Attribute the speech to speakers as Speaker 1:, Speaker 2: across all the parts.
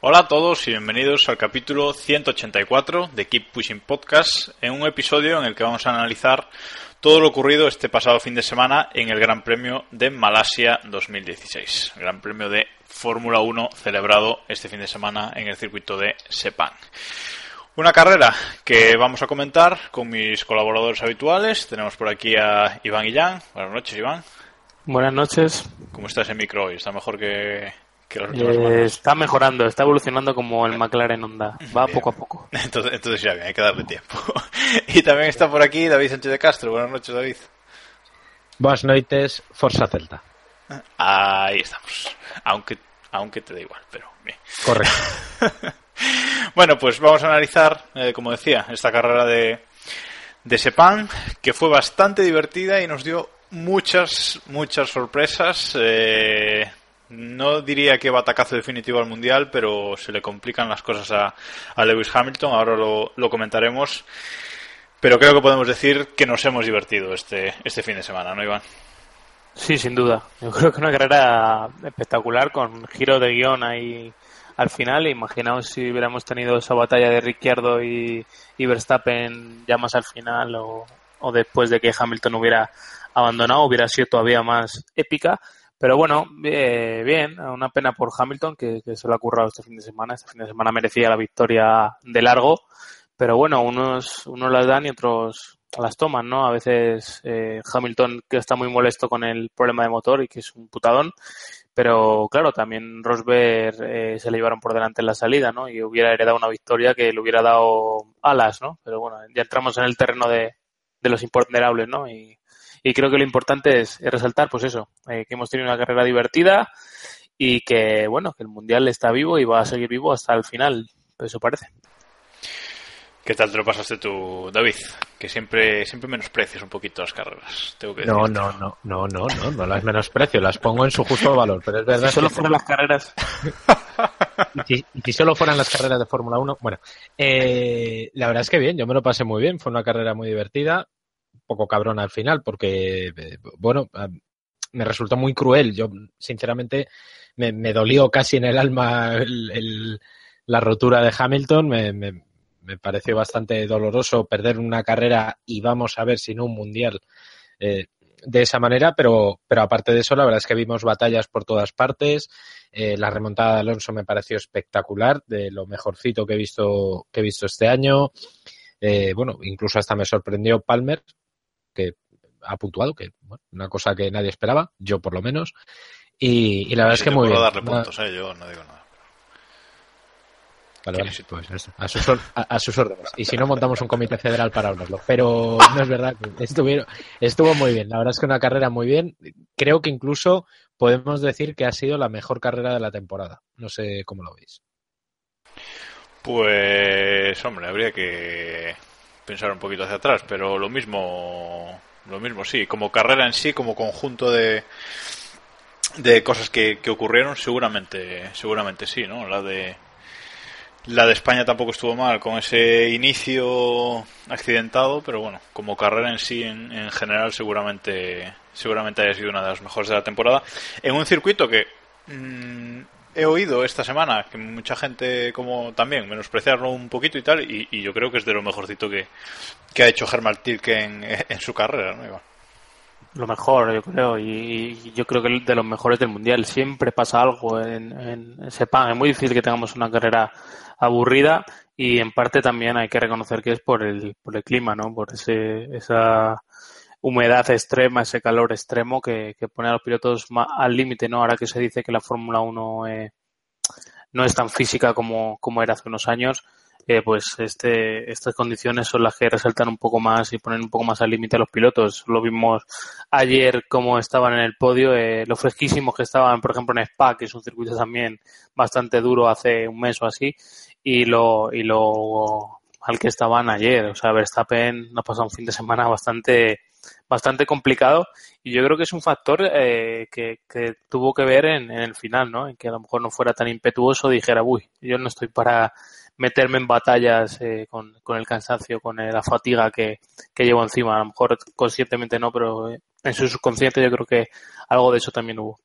Speaker 1: Hola a todos y bienvenidos al capítulo 184 de Keep Pushing Podcast, en un episodio en el que vamos a analizar todo lo ocurrido este pasado fin de semana en el Gran Premio de Malasia 2016, Gran Premio de Fórmula 1 celebrado este fin de semana en el circuito de Sepang. Una carrera que vamos a comentar con mis colaboradores habituales. Tenemos por aquí a Iván Illán. Buenas noches, Iván.
Speaker 2: Buenas noches.
Speaker 1: ¿Cómo está ese micro hoy? ¿Está mejor que, que las últimas
Speaker 2: Eh, está mejorando, está evolucionando como el McLaren Honda. Va
Speaker 1: Bien.
Speaker 2: poco a poco.
Speaker 1: Entonces, entonces ya bien, hay que darle tiempo. y también está por aquí David Sánchez de Castro. Buenas noches, David.
Speaker 3: Boas noites, Forza Celta.
Speaker 1: Ahí estamos. Aunque, aunque te da igual, pero bien.
Speaker 3: Correcto.
Speaker 1: Bueno, pues vamos a analizar, eh, como decía, esta carrera de, de Sepang, que fue bastante divertida y nos dio muchas, muchas sorpresas. Eh, no diría que batacazo definitivo al Mundial, pero se le complican las cosas a, Lewis Hamilton, ahora lo, lo comentaremos. Pero creo que podemos decir que nos hemos divertido este, este fin de semana, ¿no, Iván?
Speaker 2: Sí, sin duda. Yo creo que una carrera espectacular con giro de guion ahí al final. Imaginaos si hubiéramos tenido esa batalla de Ricciardo y, Verstappen ya más al final o, después de que Hamilton hubiera abandonado, hubiera sido todavía más épica. Pero bueno, eh, bien, una pena por Hamilton que, que se lo ha currado este fin de semana. Este fin de semana merecía la victoria de largo. Pero bueno, unos, unos las dan y otros las toman, ¿no? A veces eh, Hamilton que está muy molesto con el problema de motor y que es un putadón, pero claro, también Rosberg eh, se le llevaron por delante en la salida, ¿no? Y hubiera heredado una victoria que le hubiera dado alas, ¿no? Pero bueno, ya entramos en el terreno de, de los imponderables, ¿no? Y, y creo que lo importante es, es resaltar, pues eso, eh, que hemos tenido una carrera divertida y que, bueno, que el Mundial está vivo y va a seguir vivo hasta el final, eso parece.
Speaker 1: ¿Qué tal te lo pasaste tú, David? Que siempre, siempre menosprecias un poquito las carreras. Tengo que
Speaker 3: No, no, no, no, no, no, no las menosprecio, las pongo en su justo valor, pero es verdad
Speaker 2: Si solo
Speaker 3: que-
Speaker 2: fueran las carreras,
Speaker 3: y si, y si solo fueran las carreras de Fórmula 1, bueno, eh, la verdad es que bien, yo me lo pasé muy bien, fue una carrera muy divertida, un poco cabrona al final, porque, eh, bueno, ah, me resultó muy cruel, yo sinceramente me, me dolió casi en el alma el- el- la rotura de Hamilton, me, me- me pareció bastante doloroso perder una carrera y vamos a ver si no un mundial eh, de esa manera, pero, pero aparte de eso, la verdad es que vimos batallas por todas partes. Eh, la remontada de Alonso me pareció espectacular, de lo mejorcito que he visto, que he visto este año. Eh, bueno, incluso hasta me sorprendió Palmer, que ha puntuado, que bueno, una cosa que nadie esperaba, yo por lo menos. Y, y la verdad es que muy bien.
Speaker 1: darle puntos, ¿eh? Yo no digo nada.
Speaker 3: Vale, vale,
Speaker 1: ¿Quieres?
Speaker 3: pues eso, a sus, or- a, a sus órdenes. Y si no, montamos un comité federal para hablarlo. Pero no es verdad, estuvieron, estuvo muy bien. La verdad es que una carrera muy bien. Creo que incluso podemos decir que ha sido la mejor carrera de la temporada. No sé cómo lo veis.
Speaker 1: Pues, hombre, habría que pensar un poquito hacia atrás, pero lo mismo, lo mismo sí, como carrera en sí, como conjunto de de cosas que, que ocurrieron, seguramente, seguramente sí, ¿no? La de la de España tampoco estuvo mal con ese inicio accidentado, pero bueno, como carrera en sí, en, en general, seguramente, seguramente haya sido una de las mejores de la temporada. En un circuito que mm, he oído esta semana que mucha gente como también menospreciarlo un poquito y tal, y, yo creo que es de lo mejorcito que, que ha hecho Germán Tilke en, en su carrera,
Speaker 2: lo mejor, yo creo, y, yo creo que de los mejores del mundial. Siempre pasa algo en, en Sepang. Es muy difícil que tengamos una carrera aburrida y en parte también hay que reconocer que es por el, por el clima, ¿no? Por ese, esa humedad extrema, ese calor extremo que, que pone a los pilotos ma- al límite, ¿no? Ahora que se dice que la Fórmula 1 eh, no es tan física como, como era hace unos años, eh, pues este, estas condiciones son las que resaltan un poco más y ponen un poco más al límite a los pilotos. Lo vimos ayer como estaban en el podio, eh, lo fresquísimos que estaban, por ejemplo, en Spa, que es un circuito también bastante duro hace un mes o así, y lo, y lo al que estaban ayer. O sea, Verstappen nos pasado un fin de semana bastante, bastante complicado y yo creo que es un factor eh, que, que, tuvo que ver en, en, el final, ¿no? En que a lo mejor no fuera tan impetuoso, dijera, uy, yo no estoy para meterme en batallas eh, con, con, el cansancio, con la fatiga que, que, llevo encima. A lo mejor conscientemente no, pero en su subconsciente yo creo que algo de eso también hubo.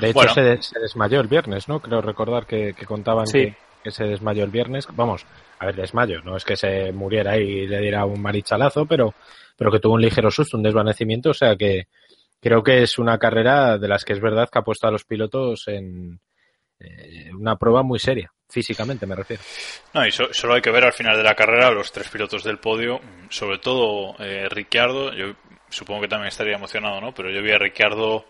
Speaker 3: De hecho, bueno. se, se, desmayó el viernes, ¿no? Creo recordar que, que contaban
Speaker 2: sí.
Speaker 3: que, que, se desmayó el viernes. Vamos, a ver, desmayo. No es que se muriera y le diera un marichalazo, pero, pero que tuvo un ligero susto, un desvanecimiento. O sea que creo que es una carrera de las que es verdad que ha puesto a los pilotos en eh, una prueba muy seria físicamente me refiero.
Speaker 1: No, y so, solo hay que ver al final de la carrera los tres pilotos del podio, sobre todo eh, Ricciardo, yo supongo que también estaría emocionado, ¿no? Pero yo vi a Ricciardo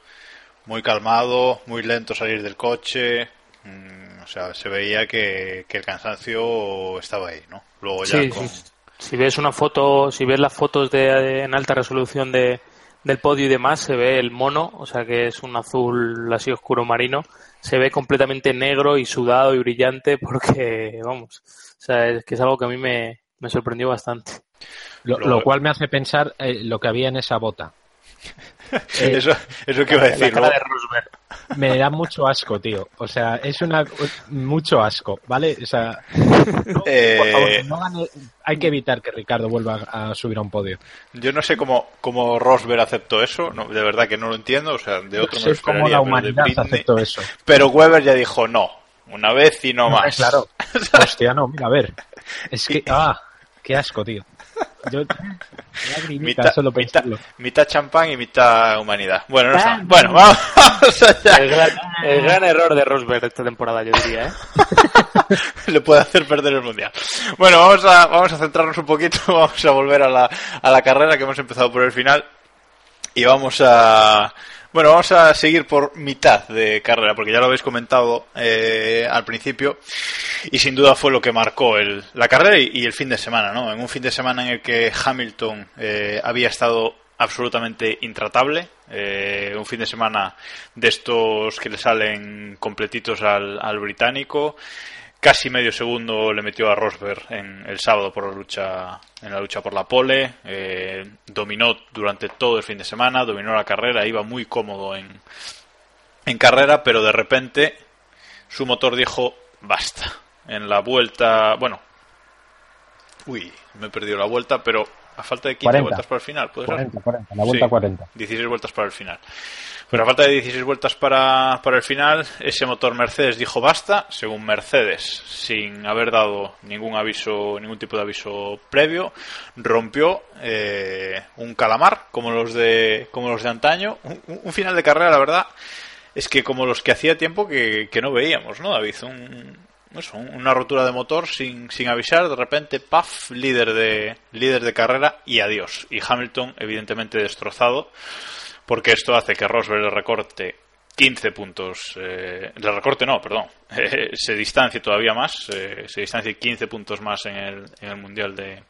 Speaker 1: muy calmado, muy lento salir del coche, mmm, o sea, se veía que, que, el cansancio estaba ahí, ¿no? Luego ya
Speaker 2: sí,
Speaker 1: con...
Speaker 2: sí. Si ves una foto, si ves las fotos de, de, en alta resolución de, del podio y demás, se ve el mono, o sea que es un azul así oscuro marino, se ve completamente negro y sudado y brillante porque, vamos, o sea, es que es algo que a mí me, me sorprendió bastante.
Speaker 3: Lo, lo, cual me hace pensar eh, lo que había en esa bota.
Speaker 1: Eh, eso, eso que iba a decir.
Speaker 2: La cara de Rosberg.
Speaker 3: Me da mucho asco, tío. O sea, es una mucho asco, ¿vale? O sea, no,
Speaker 1: eh...
Speaker 3: por favor, no gane... hay que evitar que Ricardo vuelva a subir a un podio.
Speaker 1: Yo no sé cómo, cómo Rosberg aceptó eso, no, de verdad que no lo entiendo, o sea, de otro
Speaker 3: no sé cómo la humanidad aceptó eso.
Speaker 1: Pero Weber ya dijo no, una vez y no,
Speaker 3: no
Speaker 1: más.
Speaker 3: Claro. Hostia, no, mira, a ver. Es que, ah, qué asco, tío. Yo,
Speaker 1: mitad,
Speaker 3: solo
Speaker 1: mitad, mitad, champán y mitad humanidad. Bueno, no está. Bueno, vamos
Speaker 2: allá. El gran, el gran error de Rosberg esta temporada, yo diría, ¿eh?
Speaker 1: Le puede hacer perder el mundial. Bueno, vamos a, vamos a centrarnos un poquito, vamos a volver a la, a la carrera que hemos empezado por el final y vamos a, bueno, vamos a seguir por mitad de carrera, porque ya lo habéis comentado eh, al principio, y sin duda fue lo que marcó el, la carrera y, el fin de semana, ¿no? En un fin de semana en el que Hamilton eh, había estado absolutamente intratable, eh, un fin de semana de estos que le salen completitos al británico, casi medio segundo le metió a Rosberg en el sábado por la lucha en la lucha por la pole. Eh, dominó durante todo el fin de semana dominó la carrera iba muy cómodo en en carrera pero de repente su motor dijo basta en la vuelta bueno uy me he perdido la vuelta pero a falta de 15
Speaker 3: 40,
Speaker 1: vueltas para el final ¿puede
Speaker 3: 40,
Speaker 1: ser?
Speaker 3: 40, la vuelta
Speaker 1: sí,
Speaker 3: 40
Speaker 1: 16 vueltas para el final pero a falta de 16 vueltas para, para el final, ese motor Mercedes dijo basta, según Mercedes, sin haber dado ningún aviso, ningún tipo de aviso previo, rompió eh, un calamar como los de, como los de antaño. Un, un, final de carrera, la verdad, es que como los que hacía tiempo que, que no veíamos, ¿no, David? Un, eso, una rotura de motor sin, sin avisar, de repente, paf, líder de, líder de carrera y adiós. Y Hamilton, evidentemente destrozado porque esto hace que Rosberg le recorte 15 puntos, eh, le recorte no, perdón, eh, se distancie todavía más, eh, se distancie 15 puntos más en el, en el Mundial de,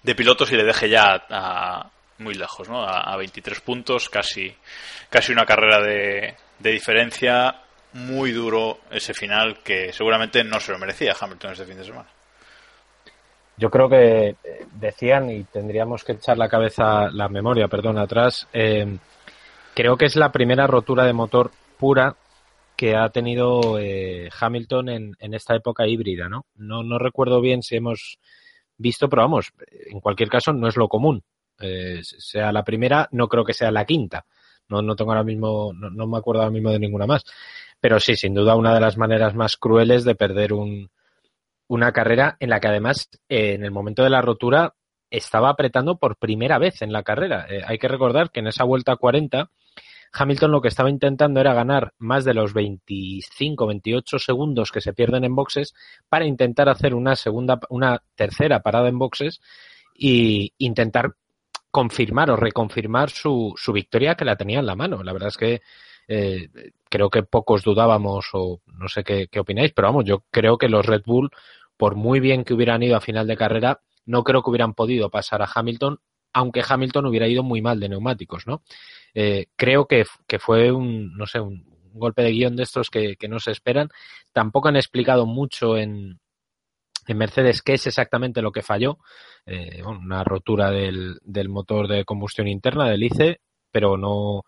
Speaker 1: de Pilotos y le deje ya a, muy lejos, ¿no? A, a, 23 puntos, casi, casi una carrera de, de diferencia, muy duro ese final que seguramente no se lo merecía Hamilton este fin de semana.
Speaker 3: Yo creo que decían, y tendríamos que echar la cabeza, la memoria, perdón, atrás, eh, creo que es la primera rotura de motor pura que ha tenido eh, Hamilton en, en, esta época híbrida, ¿no? ¿no? No recuerdo bien si hemos visto, pero vamos, en cualquier caso no es lo común. Eh, sea la primera, no creo que sea la quinta. No, no tengo ahora mismo, no, no me acuerdo ahora mismo de ninguna más. Pero sí, sin duda, una de las maneras más crueles de perder un, una carrera en la que además eh, en el momento de la rotura estaba apretando por primera vez en la carrera. Eh, hay que recordar que en esa vuelta 40 Hamilton lo que estaba intentando era ganar más de los 25, 28 segundos que se pierden en boxes para intentar hacer una segunda, una tercera parada en boxes y intentar confirmar o reconfirmar su, su victoria que la tenía en la mano. La verdad es que eh, creo que pocos dudábamos o no sé qué, opináis, pero vamos, yo creo que los Red Bull por muy bien que hubieran ido a final de carrera, no creo que hubieran podido pasar a Hamilton, aunque Hamilton hubiera ido muy mal de neumáticos, ¿no? Eh, creo que, que, fue un, no sé, un, golpe de guion de estos que, que, no se esperan. Tampoco han explicado mucho en, en Mercedes qué es exactamente lo que falló. Eh, una rotura del, del, motor de combustión interna del ICE, pero no,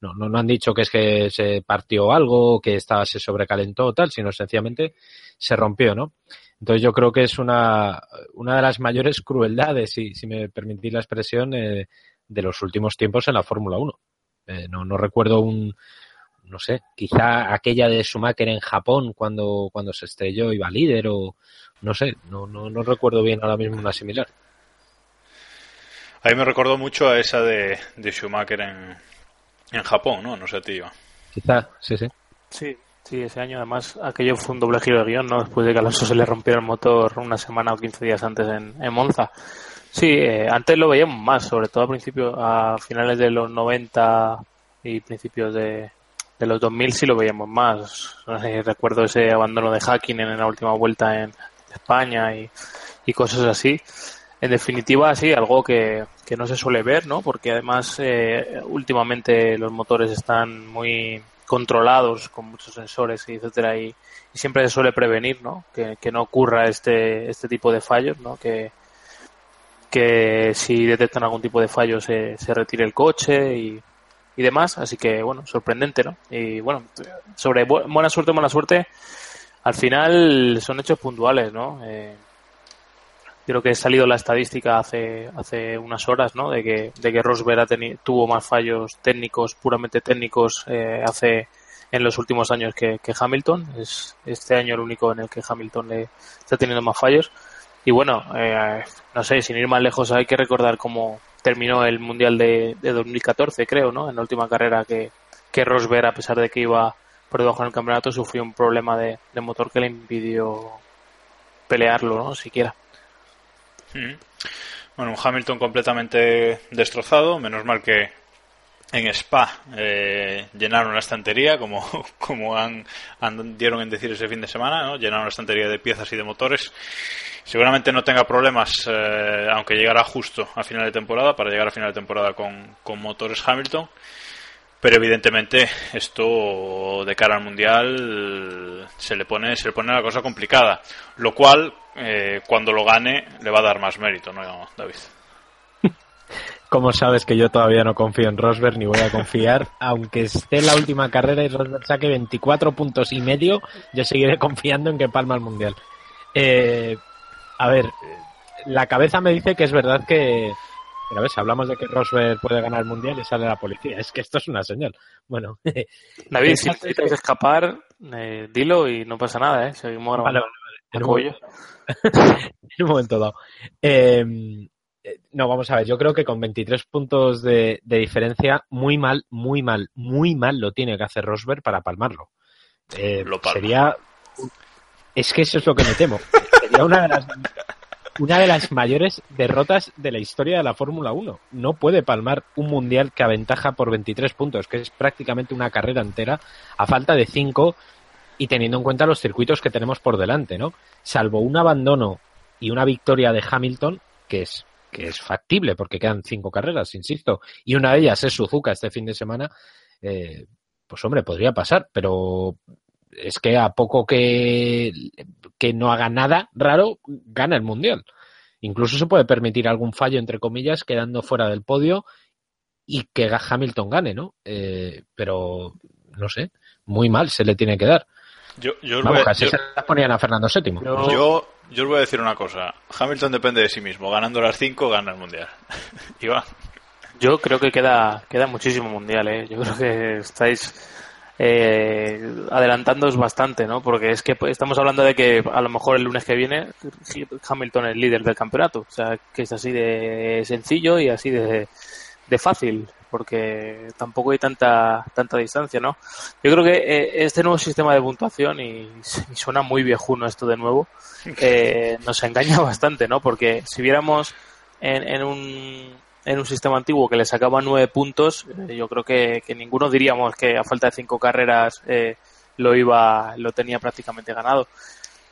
Speaker 3: no, no, han dicho que es que se partió algo, que estaba, se sobrecalentó o tal, sino sencillamente se rompió, ¿no? Entonces yo creo que es una, una de las mayores crueldades, si, si me permitís la expresión, eh, de los últimos tiempos en la Fórmula 1. Eh, no, no recuerdo un, no sé, quizá aquella de Schumacher en Japón cuando, cuando se estrelló iba líder o no sé, no, no, no recuerdo bien ahora mismo una similar.
Speaker 1: A mí me recordó mucho a esa de, de Schumacher en, en Japón, ¿no? No sé, tío.
Speaker 3: Quizá, sí, sí.
Speaker 2: Sí, sí, ese año además aquello fue un doble giro de guion, ¿no? Después de que Alonso se le rompiera el motor una semana o 15 días antes en, en Monza. Sí, eh, antes lo veíamos más, sobre todo a principios, a finales de los 90 y principios de, de los 2000 sí lo veíamos más. recuerdo ese abandono de Hacking en la última vuelta en España y, y cosas así. En definitiva, sí, algo que, que no se suele ver, ¿no? Porque además eh, últimamente los motores están muy controlados con muchos sensores etcétera y, y siempre se suele prevenir, ¿no? Que, no ocurra este este tipo de fallos, ¿no? Que que si detectan algún tipo de fallo se, se retire el coche y, y demás, así que bueno, sorprendente, ¿no? Y bueno, sobre buena suerte o mala suerte, al final son hechos puntuales, ¿no? Eh, creo que ha salido la estadística hace hace unas horas, ¿no? De que de que Rosberg tuvo más fallos técnicos, puramente técnicos, eh, hace en los últimos años que, que, Hamilton. Es este año el único en el que Hamilton le está teniendo más fallos. Y bueno, eh, no sé, sin ir más lejos, hay que recordar cómo terminó el Mundial de, de 2014, creo, ¿no? En la última carrera que, que Rosberg, a pesar de que iba por debajo del campeonato, sufrió un problema de, de motor que le impidió pelearlo, ¿no? Siquiera.
Speaker 1: Bueno, un Hamilton completamente destrozado, menos mal que en Spa eh, llenaron la estantería, como, como han, han, dieron en decir ese fin de semana, ¿no? llenaron la estantería de piezas y de motores. Seguramente no tenga problemas, eh, aunque llegará justo a final de temporada, para llegar a final de temporada con, con motores Hamilton. Pero evidentemente esto de cara al mundial se le pone se le pone la cosa complicada, lo cual eh, cuando lo gane le va a dar más mérito, ¿no, David?
Speaker 3: Como sabes que yo todavía no confío en Rosberg ni voy a confiar, aunque esté en la última carrera y Rosberg saque 24 puntos y medio, yo seguiré confiando en que palma el mundial. Eh, a ver, la cabeza me dice que es verdad que, pero a ver, si hablamos de que Rosberg puede ganar el mundial y sale la policía, es que esto es una señal. Bueno,
Speaker 2: David, si necesitas escapar, eh, dilo y no pasa nada, ¿eh? Seguimos grabando. Vale, vale.
Speaker 3: En, un momento, en un momento dado. Eh, no, vamos a ver, yo creo que con 23 puntos de, de, diferencia, muy mal, muy mal, muy mal lo tiene que hacer Rosberg para palmarlo. Eh,
Speaker 1: lo palma.
Speaker 3: Sería. Es que eso es lo que me temo. Sería una de las una de las mayores derrotas de la historia de la Fórmula 1. No puede palmar un mundial que aventaja por 23 puntos, que es prácticamente una carrera entera, a falta de 5 y teniendo en cuenta los circuitos que tenemos por delante, ¿no? Salvo un abandono y una victoria de Hamilton, que es que es factible porque quedan cinco carreras, insisto, y una de ellas es Suzuka este fin de semana, eh, pues hombre, podría pasar, pero es que a poco que, que no haga nada raro, gana el Mundial. Incluso se puede permitir algún fallo, entre comillas, quedando fuera del podio y que Hamilton gane, ¿no? Eh, pero, no sé, muy mal se le tiene que dar.
Speaker 1: Yo, yo
Speaker 3: Vamos,
Speaker 1: voy,
Speaker 3: así
Speaker 1: yo,
Speaker 3: se las ponían a Fernando VII.
Speaker 1: Yo, yo, yo os voy a decir una cosa. Hamilton depende de sí mismo. Ganando las cinco, gana el Mundial. Iván.
Speaker 2: Yo creo que queda, queda muchísimo Mundial, ¿eh? Yo creo que estáis eh, adelantándoos bastante, ¿no? Porque es que estamos hablando de que a lo mejor el lunes que viene Hamilton es líder del campeonato. O sea, que es así de sencillo y así de, de fácil, porque tampoco hay tanta tanta distancia, ¿no? Yo creo que eh, este nuevo sistema de puntuación, y, y, suena muy viejuno esto de nuevo, eh, nos engaña bastante, ¿no? Porque si viéramos en, en un en un sistema antiguo que le sacaba nueve puntos, eh, yo creo que, que, ninguno diríamos que a falta de cinco carreras lo iba, lo tenía prácticamente ganado.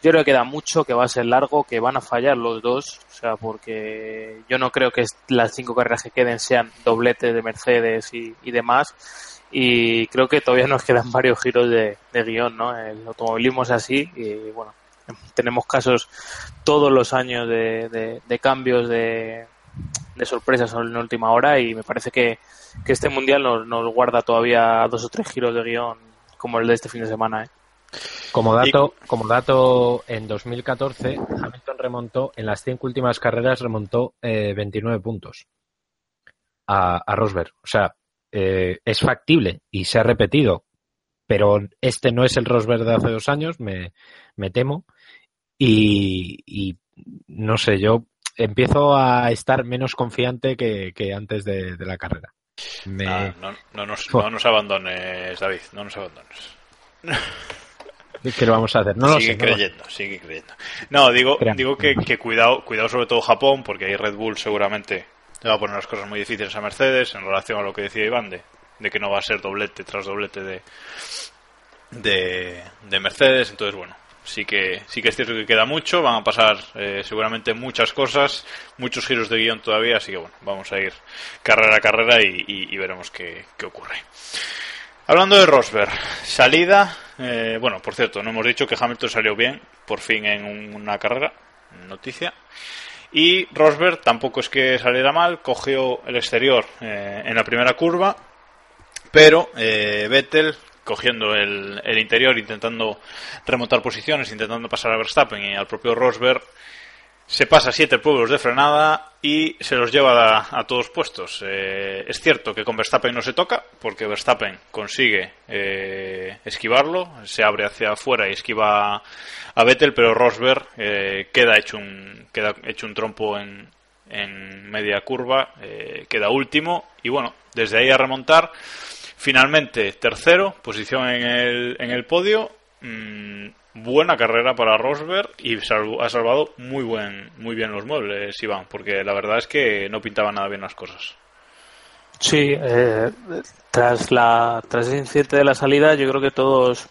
Speaker 2: Yo creo que queda mucho, que va a ser largo, que van a fallar los dos, o sea, porque yo no creo que las cinco carreras que queden sean dobletes de Mercedes y, y demás, y creo que todavía nos quedan varios giros de, guion, ¿no? El automovilismo es así y bueno, tenemos casos todos los años de, cambios de, sorpresas en la última hora y me parece que, que este mundial nos, nos guarda todavía dos o tres giros de guion como el de este fin de semana, ¿eh?
Speaker 3: Como dato, como dato, en 2014 Hamilton remontó, en las cinco últimas carreras remontó eh, 29 puntos a, a Rosberg. O sea, eh, es factible y se ha repetido, pero este no es el Rosberg de hace dos años, me, me temo. Y, y no sé, yo empiezo a estar menos confiante que, que antes de, de, la carrera. Me...
Speaker 1: Ah, no, no, nos, no, nos, abandones, David, no nos abandones.
Speaker 3: ¿Qué lo vamos a hacer? No
Speaker 1: sigue
Speaker 3: lo sé,
Speaker 1: creyendo,
Speaker 3: no
Speaker 1: sigue creyendo. No, digo, digo que, que, cuidado, cuidado sobre todo Japón, porque ahí Red Bull seguramente le va a poner las cosas muy difíciles a Mercedes en relación a lo que decía Iván de, de que no va a ser doblete tras doblete de, de, de Mercedes. Entonces, bueno, sí que sí que es cierto que queda mucho, van a pasar eh, seguramente muchas cosas, muchos giros de guion todavía, así que bueno, vamos a ir carrera a carrera y, y, y veremos qué, qué, ocurre. Hablando de Rosberg, salida, eh, bueno, por cierto, no hemos dicho que Hamilton salió bien, por fin en una carrera, noticia. Y Rosberg tampoco es que saliera mal, cogió el exterior eh, en la primera curva, pero eh, Vettel cogiendo el, el, interior, intentando remontar posiciones, intentando pasar a Verstappen y al propio Rosberg, se pasa siete pueblos de frenada y se los lleva a, todos puestos. Eh, es cierto que con Verstappen no se toca, porque Verstappen consigue eh, esquivarlo, se abre hacia afuera y esquiva a, Vettel, pero Rosberg eh, queda, hecho un, queda hecho un trompo en, en media curva, eh, queda último y bueno, desde ahí a remontar. Finalmente, tercero, posición en el, en el podio. Mmm, buena carrera para Rosberg y ha salvado muy buen muy bien los muebles, Iván, porque la verdad es que no pintaba nada bien las cosas.
Speaker 2: Sí, eh, tras la tras ese incidente de la salida, yo creo que todos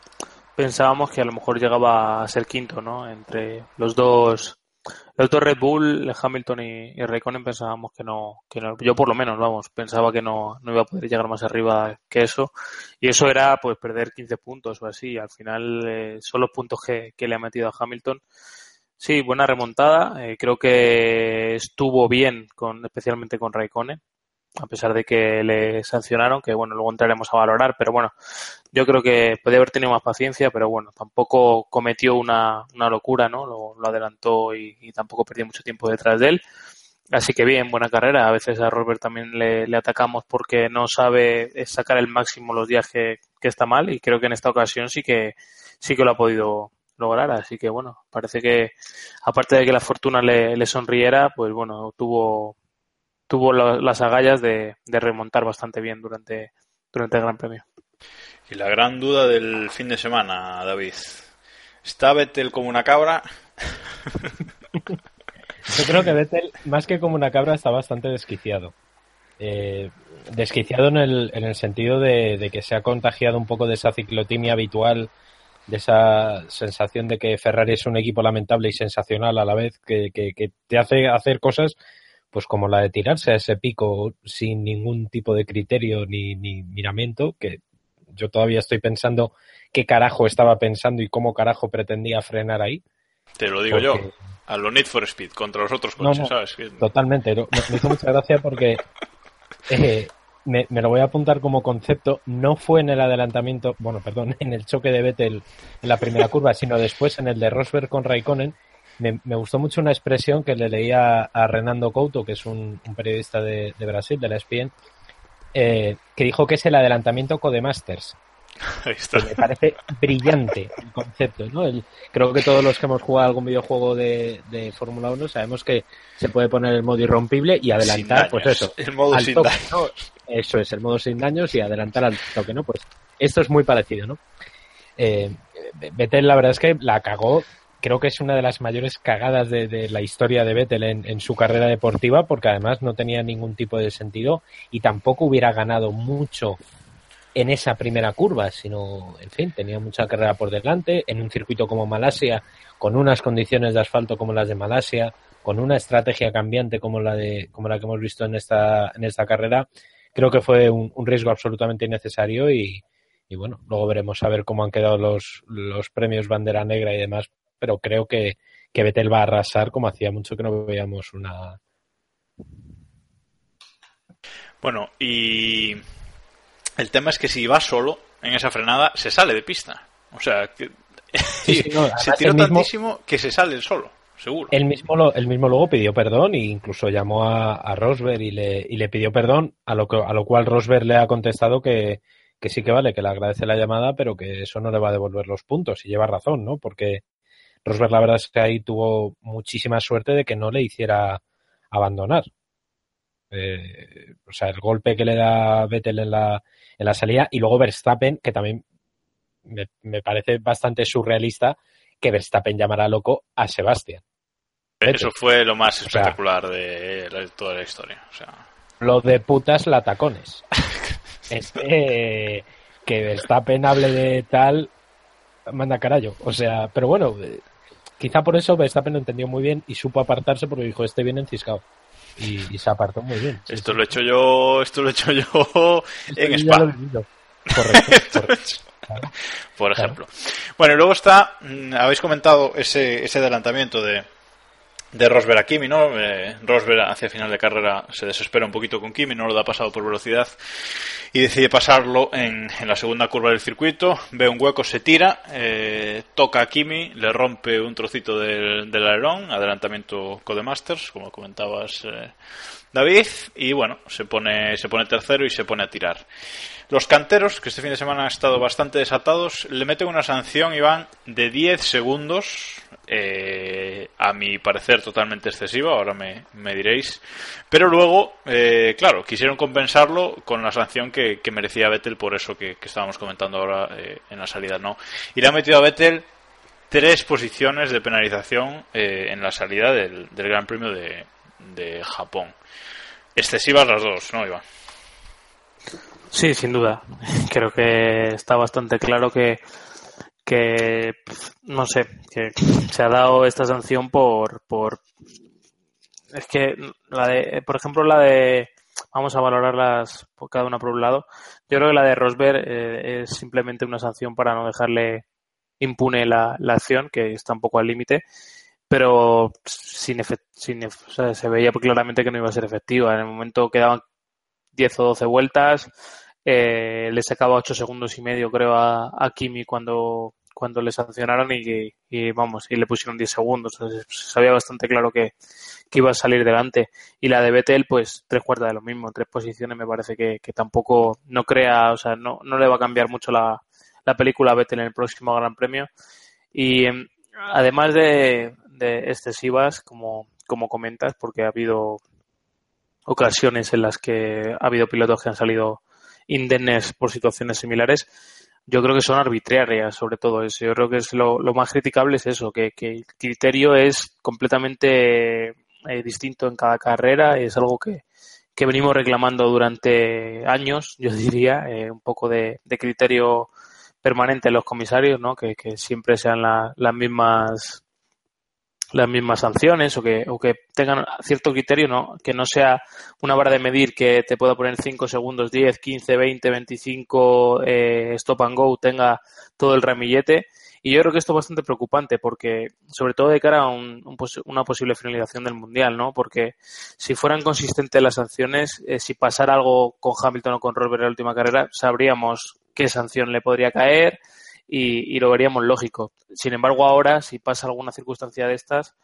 Speaker 2: pensábamos que a lo mejor llegaba a ser quinto, ¿no? Entre los dos los dos Red Bull, Hamilton y, y Raikkonen pensábamos que no, que no, yo por lo menos, vamos, pensaba que no, no iba a poder llegar más arriba que eso. Y eso era pues perder 15 puntos o así. Al final eh, son los puntos que, que, le ha metido a Hamilton. Sí, buena remontada. Eh, creo que estuvo bien, con, especialmente con Raikkonen a pesar de que le sancionaron, que bueno, luego entraremos a valorar, pero bueno, yo creo que podía haber tenido más paciencia, pero bueno, tampoco cometió una, una locura, ¿no? Lo, adelantó y, y, tampoco perdió mucho tiempo detrás de él. Así que bien, buena carrera. A veces a Robert también le, le atacamos porque no sabe sacar el máximo los días que, que, está mal y creo que en esta ocasión sí que sí que lo ha podido lograr. Así que bueno, parece que aparte de que la fortuna le, le sonriera, pues bueno, tuvo tuvo la, las agallas de, de, remontar bastante bien durante, durante el Gran Premio.
Speaker 1: Y la gran duda del fin de semana, David. ¿Está Vettel como una cabra?
Speaker 3: Yo creo que Vettel, más que como una cabra, está bastante desquiciado. Eh, desquiciado en el, en el sentido de, de, que se ha contagiado un poco de esa ciclotimia habitual, de esa sensación de que Ferrari es un equipo lamentable y sensacional a la vez, que, que, que te hace hacer cosas pues como la de tirarse a ese pico sin ningún tipo de criterio ni, ni miramiento, que yo todavía estoy pensando qué carajo estaba pensando y cómo carajo pretendía frenar ahí.
Speaker 1: Te lo digo porque... yo, a lo Need for Speed, contra los otros coches,
Speaker 3: no, no,
Speaker 1: ¿sabes?
Speaker 3: Totalmente, me, me, hizo mucha gracia porque eh, me, me, lo voy a apuntar como concepto, no fue en el adelantamiento, bueno, perdón, en el choque de Vettel en la primera curva, sino después en el de Rosberg con Raikkonen, me, me, gustó mucho una expresión que le leía a Renando Couto, que es un, un periodista de, de, Brasil, de la ESPN, eh, que dijo que es el adelantamiento Codemasters.
Speaker 1: Ahí está.
Speaker 3: Me parece brillante el concepto, ¿no? El, creo que todos los que hemos jugado algún videojuego de, de Fórmula 1 sabemos que se puede poner el modo irrompible y adelantar, pues eso.
Speaker 1: El modo
Speaker 3: al
Speaker 1: sin
Speaker 3: toque,
Speaker 1: daños.
Speaker 3: ¿no? Eso es, el modo sin daños y adelantar al toque, ¿no? Pues esto es muy parecido, ¿no? Eh, la verdad es que la cagó creo que es una de las mayores cagadas de, la historia de Vettel en, en, su carrera deportiva, porque además no tenía ningún tipo de sentido y tampoco hubiera ganado mucho en esa primera curva, sino, en fin, tenía mucha carrera por delante, en un circuito como Malasia, con unas condiciones de asfalto como las de Malasia, con una estrategia cambiante como la de, como la que hemos visto en esta, en esta carrera, creo que fue un, riesgo absolutamente innecesario y, y, bueno, luego veremos a ver cómo han quedado los, los premios bandera negra y demás, pero creo que, que Vettel va a arrasar como hacía mucho que no veíamos una.
Speaker 1: Bueno, y el tema es que si va solo en esa frenada, se sale de pista. O sea, que... se tiró tantísimo que se sale el solo, seguro.
Speaker 3: Él mismo, lo, mismo luego pidió perdón e incluso llamó a, a Rosberg y le, y le pidió perdón, a lo, que, a lo cual Rosberg le ha contestado que, que sí que vale, que le agradece la llamada, pero que eso no le va a devolver los puntos. Y lleva razón, ¿no? Porque Rosberg la verdad es que ahí tuvo muchísima suerte de que no le hiciera abandonar. Eh, o sea, el golpe que le da Vettel en la, en la salida y luego Verstappen, que también me, parece bastante surrealista que Verstappen llamara loco a Sebastián.
Speaker 1: Eso fue lo más espectacular de, toda la historia.
Speaker 3: Lo de putas latacones. es que, que Verstappen hable de tal, manda carajo. O sea, pero bueno, quizá por eso Verstappen lo entendió muy bien y supo apartarse porque dijo, este viene enciscado. Y, se apartó muy bien.
Speaker 1: esto lo he hecho yo, esto lo he hecho yo en Spa.
Speaker 3: Correcto,
Speaker 1: Por ejemplo. Bueno, y luego está, mm, habéis comentado ese, ese adelantamiento de, de Rosberg a Kimi, ¿no? Eh, Rosberg hacia final de carrera se desespera un poquito con Kimi, no lo da pasado por velocidad y decide pasarlo en, en la segunda curva del circuito, ve un hueco, se tira, eh, toca a Kimi, le rompe un trocito del, del alerón, adelantamiento Codemasters, como comentabas eh, David, y bueno, se pone, se pone tercero y se pone a tirar. Los canteros, que este fin de semana han estado bastante desatados, le meten una sanción, Iván, de 10 segundos, eh, a mi parecer totalmente excesiva, ahora me, diréis. Pero luego, eh, claro, quisieron compensarlo con la sanción que, merecía Vettel por eso que, estábamos comentando ahora eh, en la salida, ¿no? Y le ha metido a Vettel tres posiciones de penalización en la salida del, Gran Premio de, de Japón. Excesivas las dos, ¿no, Iván?
Speaker 2: Sí, sin duda. Creo que está bastante claro que, que no sé, que se ha dado esta sanción por, por es que la de, por ejemplo, la de vamos a valorarlas cada una por un lado. Yo creo que la de Rosberg eh, es simplemente una sanción para no dejarle impune la, la acción, que está un poco al límite, pero sin, sin o sea, se veía claramente que no iba a ser efectiva. En el momento quedaban 10 o 12 vueltas. Eh, le sacaba 8 segundos y medio, creo, a, Kimi cuando, cuando le sancionaron y, y, vamos, y le pusieron 10 segundos. Entonces, sabía bastante claro que, que, iba a salir delante. Y la de Vettel, pues tres cuartas de lo mismo, tres posiciones me parece que, tampoco no crea, o sea, no, no le va a cambiar mucho la, la película a Vettel en el próximo Gran Premio. Y em, además de, de excesivas, como, como comentas, porque ha habido ocasiones en las que ha habido pilotos que han salido indemnes por situaciones similares, yo creo que son arbitrarias sobre todo eso. Yo creo que es lo, más criticable es eso, que, el criterio es completamente eh, distinto en cada carrera es algo que, venimos reclamando durante años, yo diría, eh, un poco de, criterio permanente en los comisarios, ¿no? que, siempre sean las mismas las mismas sanciones o que, o que tengan cierto criterio, ¿no? que no sea una vara de medir que te pueda poner 5 segundos, 10, 15, 20, 25, eh, stop and go, tenga todo el ramillete. Y yo creo que esto es bastante preocupante porque, sobre todo de cara a un, una posible finalización del Mundial, ¿no? Porque si fueran consistentes las sanciones, eh, si pasara algo con Hamilton o con Rosberg en la última carrera, sabríamos qué sanción le podría caer, y, lo veríamos lógico. Sin embargo, ahora, si pasa alguna circunstancia de estas,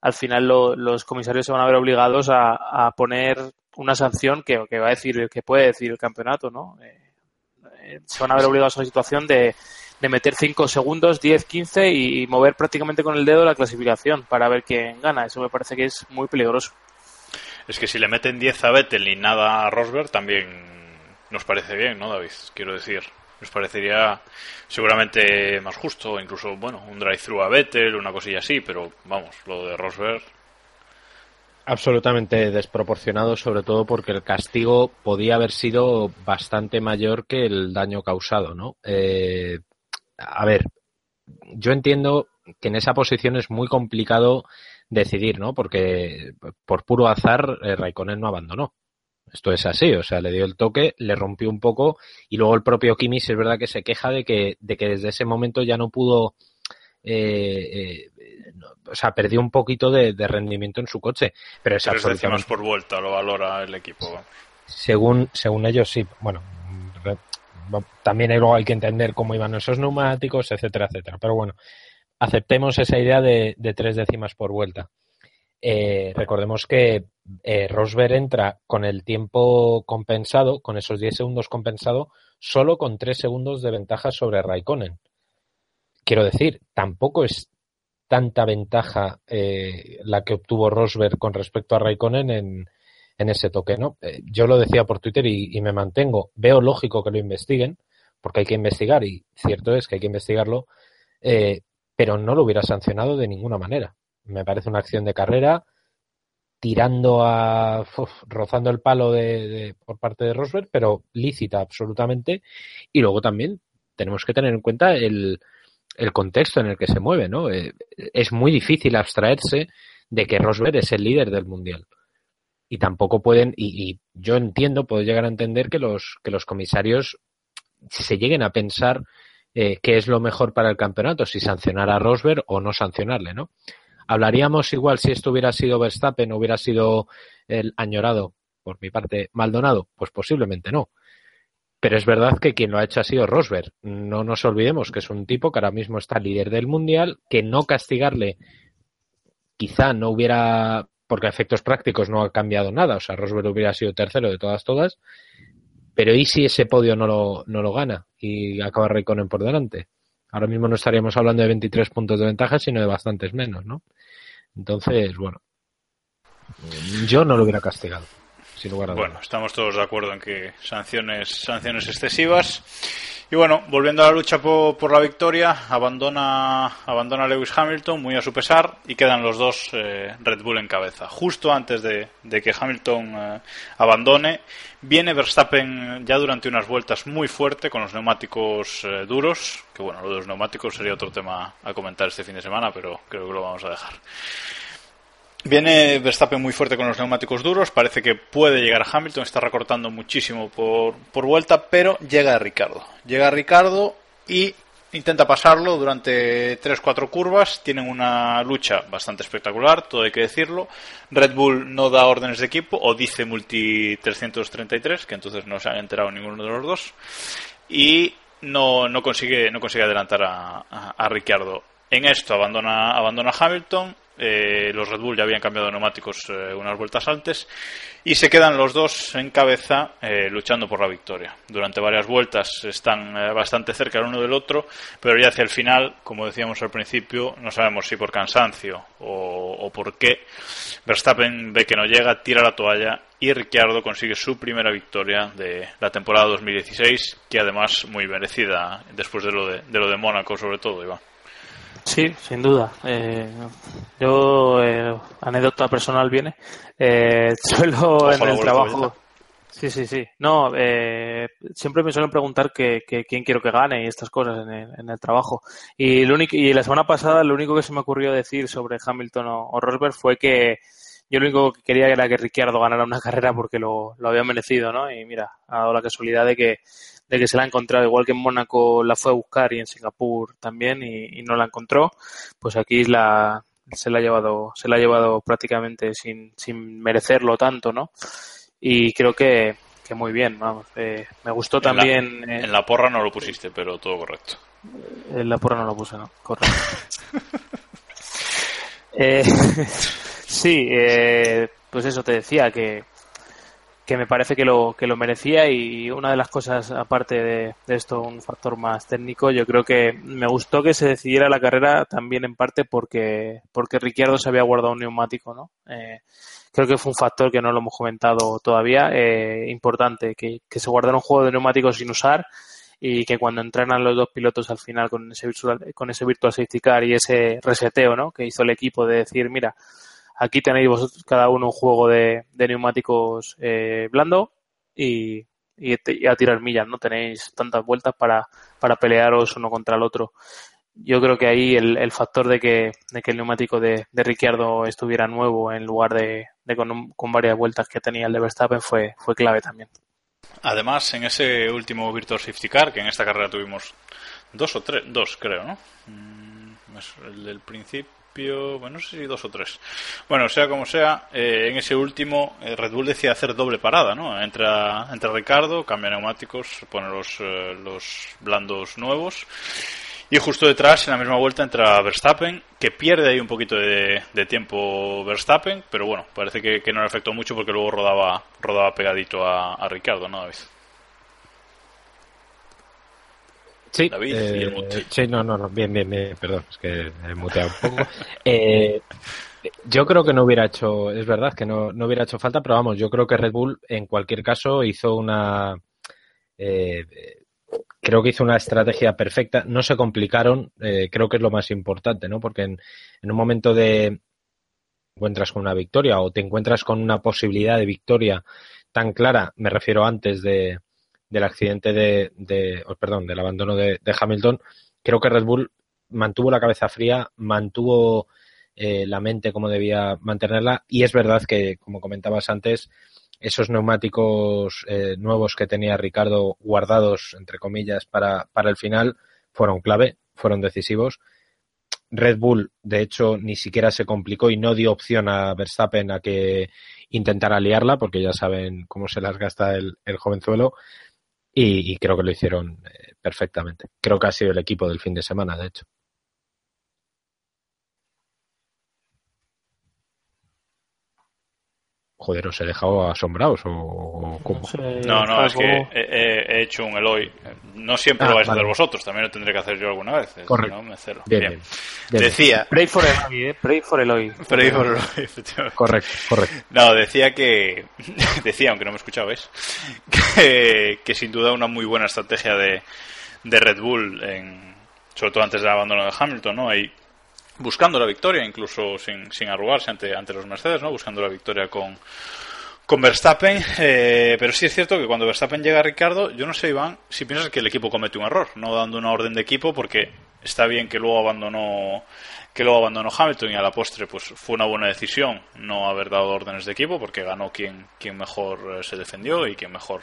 Speaker 2: al final los comisarios se van a ver obligados a, poner una sanción que, va a decir, que puede decir el campeonato, ¿no? Eh, eh, se van a ver obligados a la situación de, de meter 5 segundos, 10, 15 y, mover prácticamente con el dedo la clasificación para ver quién gana. Eso me parece que es muy peligroso.
Speaker 1: Es que si le meten 10 a Vettel y nada a Rosberg, también nos parece bien, ¿no, David? Quiero decir nos parecería seguramente más justo, incluso, bueno, un drive-thru a Vettel, una cosilla así, pero vamos, lo de Rosberg.
Speaker 3: absolutamente desproporcionado, sobre todo porque el castigo podía haber sido bastante mayor que el daño causado, ¿no? Eh, a ver, yo entiendo que en esa posición es muy complicado decidir, ¿no? Porque por puro azar eh, Raikkonen no abandonó. Esto es así, o sea, le dio el toque, le rompió un poco y luego el propio Kimmich es verdad que se queja de que, de que desde ese momento ya no pudo, eh, eh, o sea, perdió un poquito de, de rendimiento en su coche, pero es
Speaker 1: Tres
Speaker 3: absolutamente
Speaker 1: décimas por vuelta lo valora el equipo.
Speaker 3: según, según ellos, sí. Bueno, re- también hay- luego hay que entender cómo iban esos neumáticos, etcétera, etcétera. Pero bueno, aceptemos esa idea de, de tres décimas por vuelta. Eh, recordemos que eh, Rosberg entra con el tiempo compensado, con esos 10 segundos compensado, solo con 3 segundos de ventaja sobre Raikkonen. Quiero decir, tampoco es tanta ventaja eh, la que obtuvo Rosberg con respecto a Raikkonen en, en ese toque, ¿no? Eh, yo lo decía por Twitter y, me mantengo. Veo lógico que lo investiguen, porque hay que investigar, y cierto es que hay que investigarlo, eh, pero no lo hubiera sancionado de ninguna manera. Me parece una acción de carrera tirando a rozando el palo de, de- por parte de Rosberg, pero lícita absolutamente. Y luego también tenemos que tener en cuenta el, el contexto en el que se mueve, ¿no? Eh, es muy difícil abstraerse de que Rosberg es el líder del mundial. Y tampoco pueden, y, y yo entiendo, puedo llegar a entender que los, que los comisarios se lleguen a pensar eh, qué es lo mejor para el campeonato, si sancionar a Rosberg o no sancionarle, ¿no? Hablaríamos igual si esto hubiera sido Verstappen hubiera sido el añorado, por mi parte, Maldonado, pues posiblemente no. Pero es verdad que quien lo ha hecho ha sido Rosberg. No nos olvidemos que es un tipo que ahora mismo está líder del mundial, que no castigarle quizá no hubiera, porque a efectos prácticos no ha cambiado nada, o sea, Rosberg hubiera sido tercero de todas, todas, pero ¿y si ese podio no lo, no lo gana y acaba Raikkonen por delante? Ahora mismo no estaríamos hablando de 23 puntos de ventaja, sino de bastantes menos, ¿no? Entonces, bueno, yo no lo hubiera castigado, sin lugar a.
Speaker 1: Bueno, estamos todos de acuerdo en que sanciones, sanciones excesivas. Y bueno, volviendo a la lucha po- por, la victoria, abandona, abandona Lewis Hamilton muy a su pesar y quedan los dos eh, Red Bull en cabeza. Justo antes de, de que Hamilton eh, abandone, viene Verstappen ya durante unas vueltas muy fuerte con los neumáticos eh, duros, que bueno, lo de los neumáticos sería otro tema a comentar este fin de semana, pero creo que lo vamos a dejar. Viene Verstappen muy fuerte con los neumáticos duros, parece que puede llegar a Hamilton, está recortando muchísimo por, por vuelta, pero llega a Ricardo. Llega Ricardo y intenta pasarlo durante 3-4 curvas, tienen una lucha bastante espectacular, todo hay que decirlo. Red Bull no da órdenes de equipo, o dice Multi 333, que entonces no se han enterado ninguno de los dos, y no, no consigue, no consigue adelantar a, a. En esto abandona, abandona Hamilton, eh, los Red Bull ya habían cambiado de neumáticos eh, unas vueltas antes y se quedan los dos en cabeza eh, luchando por la victoria. Durante varias vueltas están eh, bastante cerca el uno del otro, pero ya hacia el final, como decíamos al principio, no sabemos si por cansancio o, por qué, Verstappen ve que no llega, tira la toalla y Ricciardo consigue su primera victoria de la temporada 2016, que además muy merecida después de lo de, de lo de Mónaco sobre todo, Iván.
Speaker 2: Sí, sin duda. Eh, yo, eh, anécdota personal viene. Eh, suelo en el trabajo. Sí, sí, sí. No, eh, siempre me suelen preguntar que, que quién quiero que gane y estas cosas en el, en el trabajo. Y, lo único, y la semana pasada lo único que se me ocurrió decir sobre Hamilton o, o Rosberg fue que yo lo único que quería era que Ricciardo ganara una carrera porque lo, lo había merecido, ¿no? Y mira, ha dado la casualidad de que, de que se la ha encontrado, igual que en Mónaco la fue a buscar y en Singapur también y, y no la encontró, pues aquí la, se la ha llevado, se la ha llevado prácticamente sin, sin merecerlo tanto, ¿no? Y creo que, que muy bien, vamos. Eh, me gustó
Speaker 1: En la-
Speaker 2: también. eh,
Speaker 1: En la porra no lo pusiste, pero todo correcto.
Speaker 2: en la porra no lo puse, ¿no? Correcto. Eh, sí, eh, pues eso te decía, que, que me parece que lo, que lo merecía y una de las cosas, aparte de, esto, un factor más técnico, yo creo que me gustó que se decidiera la carrera también en parte porque, porque Ricciardo se había guardado un neumático, ¿no? Eh, creo que fue un factor que no lo hemos comentado todavía, eh, importante, que, que se guardara un juego de neumáticos sin usar y que cuando entrenan los dos pilotos al final con ese virtual, con ese virtual safety car y ese reseteo ¿no? que hizo el equipo de decir mira aquí tenéis vosotros cada uno un juego de, de neumáticos eh, blando y, y, a tirar millas, no tenéis tantas vueltas para, para pelearos uno contra el otro yo creo que ahí el, el factor de que, de que el neumático de, de Ricciardo estuviera nuevo en lugar de, de con, un- con varias vueltas que tenía el de Verstappen fue, fue clave también.
Speaker 1: Además, en ese último Virtual Safety Car, que en esta carrera tuvimos dos o tres, dos creo, ¿no? Mm, es El del principio, bueno, no sé si dos o tres. Bueno, sea como sea, eh, en ese último eh, Red Bull decide hacer doble parada, ¿no? Entra, entra Ricardo, cambia neumáticos, pone los, eh, los blandos nuevos. Y justo detrás, en la misma vuelta, entra Verstappen, que pierde ahí un poquito de, tiempo Verstappen, pero bueno, parece que, no le afectó mucho porque luego rodaba, rodaba pegadito a, a Ricardo, ¿no, David?
Speaker 3: Sí,
Speaker 1: David
Speaker 3: eh,
Speaker 1: y el mute.
Speaker 3: sí, no, no, no, bien, bien, bien, perdón, es que he muteado un poco. Eh, yo creo que no hubiera hecho, es verdad que no, no hubiera hecho falta, pero vamos, yo creo que Red Bull en cualquier caso hizo una, eh, creo que hizo una estrategia perfecta, no se complicaron, eh, creo que es lo más importante, ¿no? Porque en, en un momento de encuentras con una victoria o te encuentras con una posibilidad de victoria tan clara, me refiero antes de, del accidente de, oh, perdón, del abandono de, de Hamilton, creo que Red Bull mantuvo la cabeza fría, mantuvo eh, la mente como debía mantenerla y es verdad que, como comentabas antes, esos neumáticos eh, nuevos que tenía Ricardo guardados, entre comillas, para, para el final, fueron clave, fueron decisivos. Red Bull, de hecho, ni siquiera se complicó y no dio opción a Verstappen a que intentara liarla, porque ya saben cómo se las gasta el, el jovenzuelo, y, y creo que lo hicieron eh, perfectamente. Creo que ha sido el equipo del fin de semana, de hecho. Joder, ¿os he dejado asombrados o, o cómo?
Speaker 2: sé,
Speaker 1: No, no, es que he, he- he hecho un Eloy. No siempre
Speaker 3: Ah,
Speaker 1: lo vais a hacer vosotros, también lo tendré que hacer yo alguna vez.
Speaker 3: Correcto.
Speaker 1: no, me celo.
Speaker 3: Bien,
Speaker 1: Bien.
Speaker 3: bien. Bien,
Speaker 1: Decía,
Speaker 2: Pray for Eloy, eh, pray for Eloy.
Speaker 1: pero digo, efectivamente.
Speaker 3: Correcto, correcto.
Speaker 1: No, decía que. Decía, aunque no me escuchabais, que, que sin duda una muy buena estrategia de, de Red Bull, en, sobre todo antes del abandono de Hamilton, ¿no? Ahí buscando la victoria, incluso sin, sin arrugarse ante, ante los Mercedes, ¿no? Buscando la victoria con, con Verstappen. eh, pero sí es cierto que cuando Verstappen llega a Ricardo, yo no sé, Iván, si piensas que el equipo comete un error, no dando una orden de equipo, porque está bien que luego abandonó que luego abandonó Hamilton y a la postre pues fue una buena decisión no haber dado órdenes de equipo porque ganó quien, quien mejor eh, se defendió y quien mejor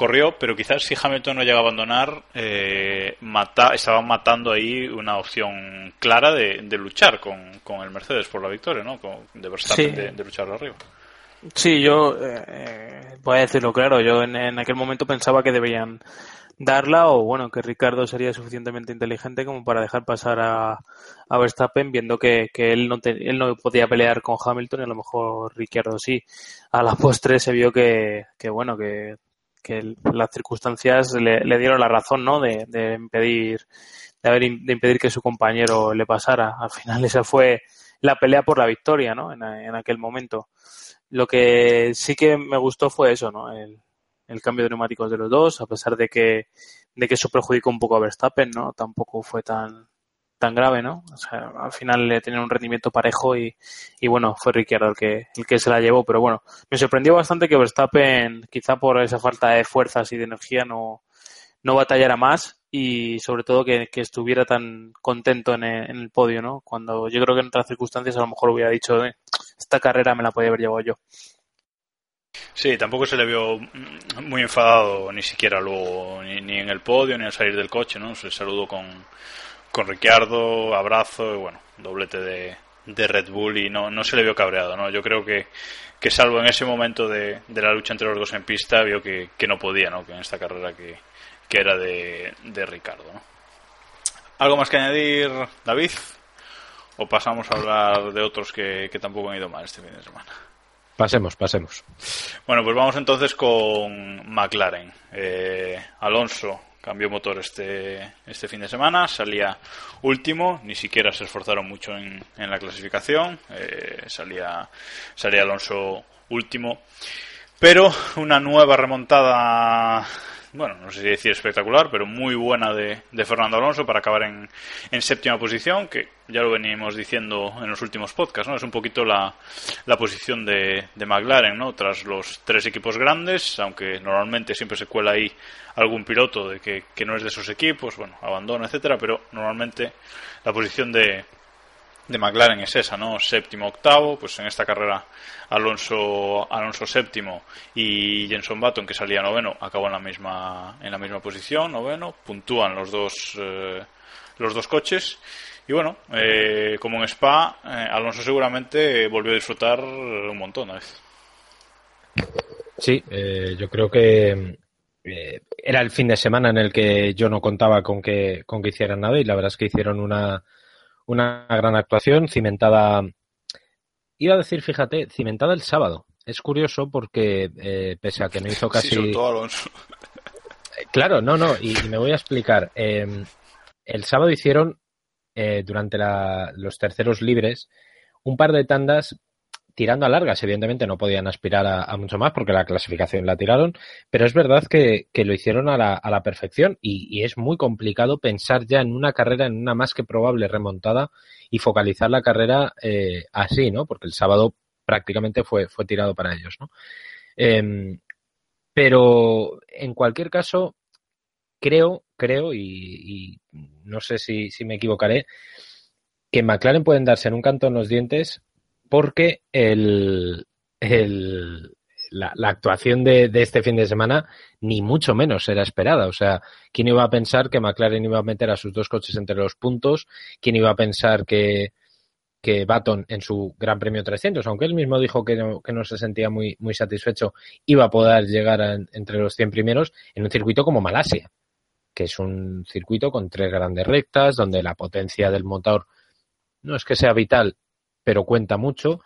Speaker 1: corrió, pero quizás si Hamilton no llega a abandonar, eh, mata, estaban matando ahí una opción clara de, de luchar con, con el Mercedes por la victoria, ¿no? Con, de Verstappen
Speaker 2: Sí.
Speaker 1: de, de luchar arriba.
Speaker 2: Sí, yo eh, voy a decirlo claro, yo en, en aquel momento pensaba que deberían darla o bueno, que Ricardo sería suficientemente inteligente como para dejar pasar a, a Verstappen viendo que, que él, no te- él no podía pelear con Hamilton y a lo mejor Ricciardo sí. A la postre se vio que, que bueno, que, que las circunstancias le, dieron la razón, ¿no? De, impedir, de, haber, de impedir que su compañero le pasara. Al final esa fue la pelea por la victoria, ¿no? En, en aquel momento. Lo que sí que me gustó fue eso, ¿no? El, el cambio de neumáticos de los dos, a pesar de que, de que eso perjudicó un poco a Verstappen, ¿no? Tampoco fue tan, tan grave, ¿no? O sea, al final le tenían un rendimiento parejo y, y bueno, fue Ricciardo el que, el que se la llevó, pero bueno, me sorprendió bastante que Verstappen, quizá por esa falta de fuerzas y de energía, no, no batallara más y sobre todo que, estuviera tan contento en el, en el podio, ¿no? Cuando yo creo que en otras circunstancias a lo mejor hubiera dicho, "Eh, esta carrera me la podía haber llevado yo.
Speaker 1: Sí, tampoco se le vio muy enfadado ni siquiera luego, ni en el podio, ni al salir del coche, ¿no? Se saludó con, con Ricciardo, abrazo, y bueno, doblete de, de Red Bull y no, no se le vio cabreado, ¿no? Yo creo que, que salvo en ese momento de, de la lucha entre los dos en pista, vio que, que no podía, ¿no? Que en esta carrera que, que era de, de Ricardo, ¿no? ¿Algo más que añadir, David? ¿O pasamos a hablar de otros que, que tampoco han ido mal este fin de semana?
Speaker 3: Pasemos, pasemos.
Speaker 1: Bueno, pues vamos entonces con McLaren. Eh, Alonso cambió motor este, este fin de semana, salía último, ni siquiera se esforzaron mucho en, en la clasificación, eh, salía, salía Alonso último. Pero una nueva remontada bueno, no sé si decir espectacular, pero muy buena de, de Fernando Alonso para acabar en, en, séptima posición, que ya lo venimos diciendo en los últimos podcasts, ¿no? Es un poquito la, la posición de, de McLaren, ¿no? Tras los tres equipos grandes, aunque normalmente siempre se cuela ahí algún piloto de que, que no es de esos equipos, bueno, abandona, etcétera, pero normalmente la posición de, de McLaren es esa, ¿no? Séptimo, octavo, pues en esta carrera Alonso, Alonso séptimo y Jenson Button, que salía noveno, acabó en la misma, en la misma posición, noveno, puntúan los dos, eh, los dos coches. Y bueno, eh, como en Spa, eh, Alonso seguramente volvió a disfrutar un montón una vez.
Speaker 3: Sí, yo creo que era el fin de semana en el que yo no contaba con que, con que hicieran nada y la verdad es que hicieron una, una gran actuación cimentada, iba a decir, fíjate, cimentada el sábado. Es curioso porque eh, pese a que no hizo casi...
Speaker 1: Sí, Alonso.
Speaker 3: Claro, no, no, y, y me voy a explicar. Eh, el sábado hicieron, eh, durante la, los terceros libres, un par de tandas tirando a largas. Evidentemente no podían aspirar a, mucho más porque la clasificación la tiraron, pero es verdad que, que lo hicieron a la, a la perfección y, y, es muy complicado pensar ya en una carrera, en una más que probable remontada y focalizar la carrera eh, así, ¿no? Porque el sábado prácticamente fue, fue tirado para ellos, ¿no? Eh, pero en cualquier caso, creo, creo, y, y no sé si, si me equivocaré, que McLaren pueden darse en un canto en los dientes porque el, el, la, actuación de, de, este fin de semana ni mucho menos era esperada. O sea, ¿quién iba a pensar que McLaren iba a meter a sus dos coches entre los puntos? ¿Quién iba a pensar que, que Baton en su Gran Premio 300, aunque él mismo dijo que no, que no se sentía muy, muy satisfecho, iba a poder llegar entre los 100 primeros en un circuito como Malasia, que es un circuito con tres grandes rectas, donde la potencia del motor no es que sea vital, pero cuenta mucho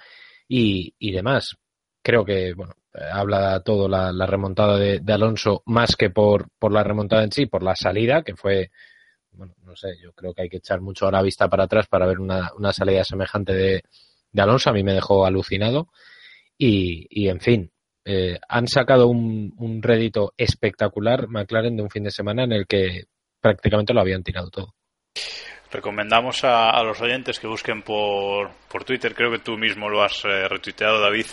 Speaker 3: y, y demás. Creo que, bueno, habla todo la, remontada de, Alonso más que por, por la remontada en sí, por la salida, que fue, bueno, no sé, yo creo que hay que echar mucho a la vista para atrás para ver una, una salida semejante de, de, Alonso. A mí me dejó alucinado. Y, y en fin, eh, han sacado un, un rédito espectacular McLaren de un fin de semana en el que prácticamente lo habían tirado todo.
Speaker 1: Recomendamos a, a, los oyentes que busquen por, por Twitter, creo que tú mismo lo has eh, retuiteado, David,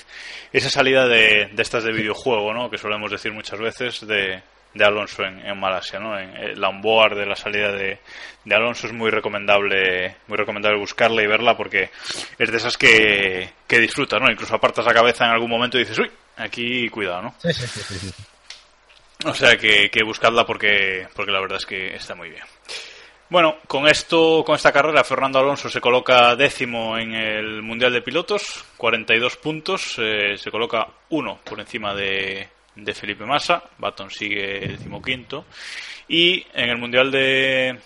Speaker 1: esa salida de, de, estas de videojuego, ¿no? que solemos decir muchas veces, de, de Alonso en, en, Malasia, ¿no? En el onboard de la salida de, de, Alonso es muy recomendable, muy recomendable buscarla y verla porque es de esas que, que disfrutas, ¿no? Incluso apartas la cabeza en algún momento y dices, uy, aquí cuidado, ¿no?
Speaker 3: Sí, sí, sí,
Speaker 1: o sea que, que buscadla porque, porque la verdad es que está muy bien. Bueno, con esto, con esta carrera, Fernando Alonso se coloca décimo en el Mundial de Pilotos, 42 puntos, eh, se coloca uno por encima de, Felipe Massa, Baton sigue decimoquinto, y en el Mundial de,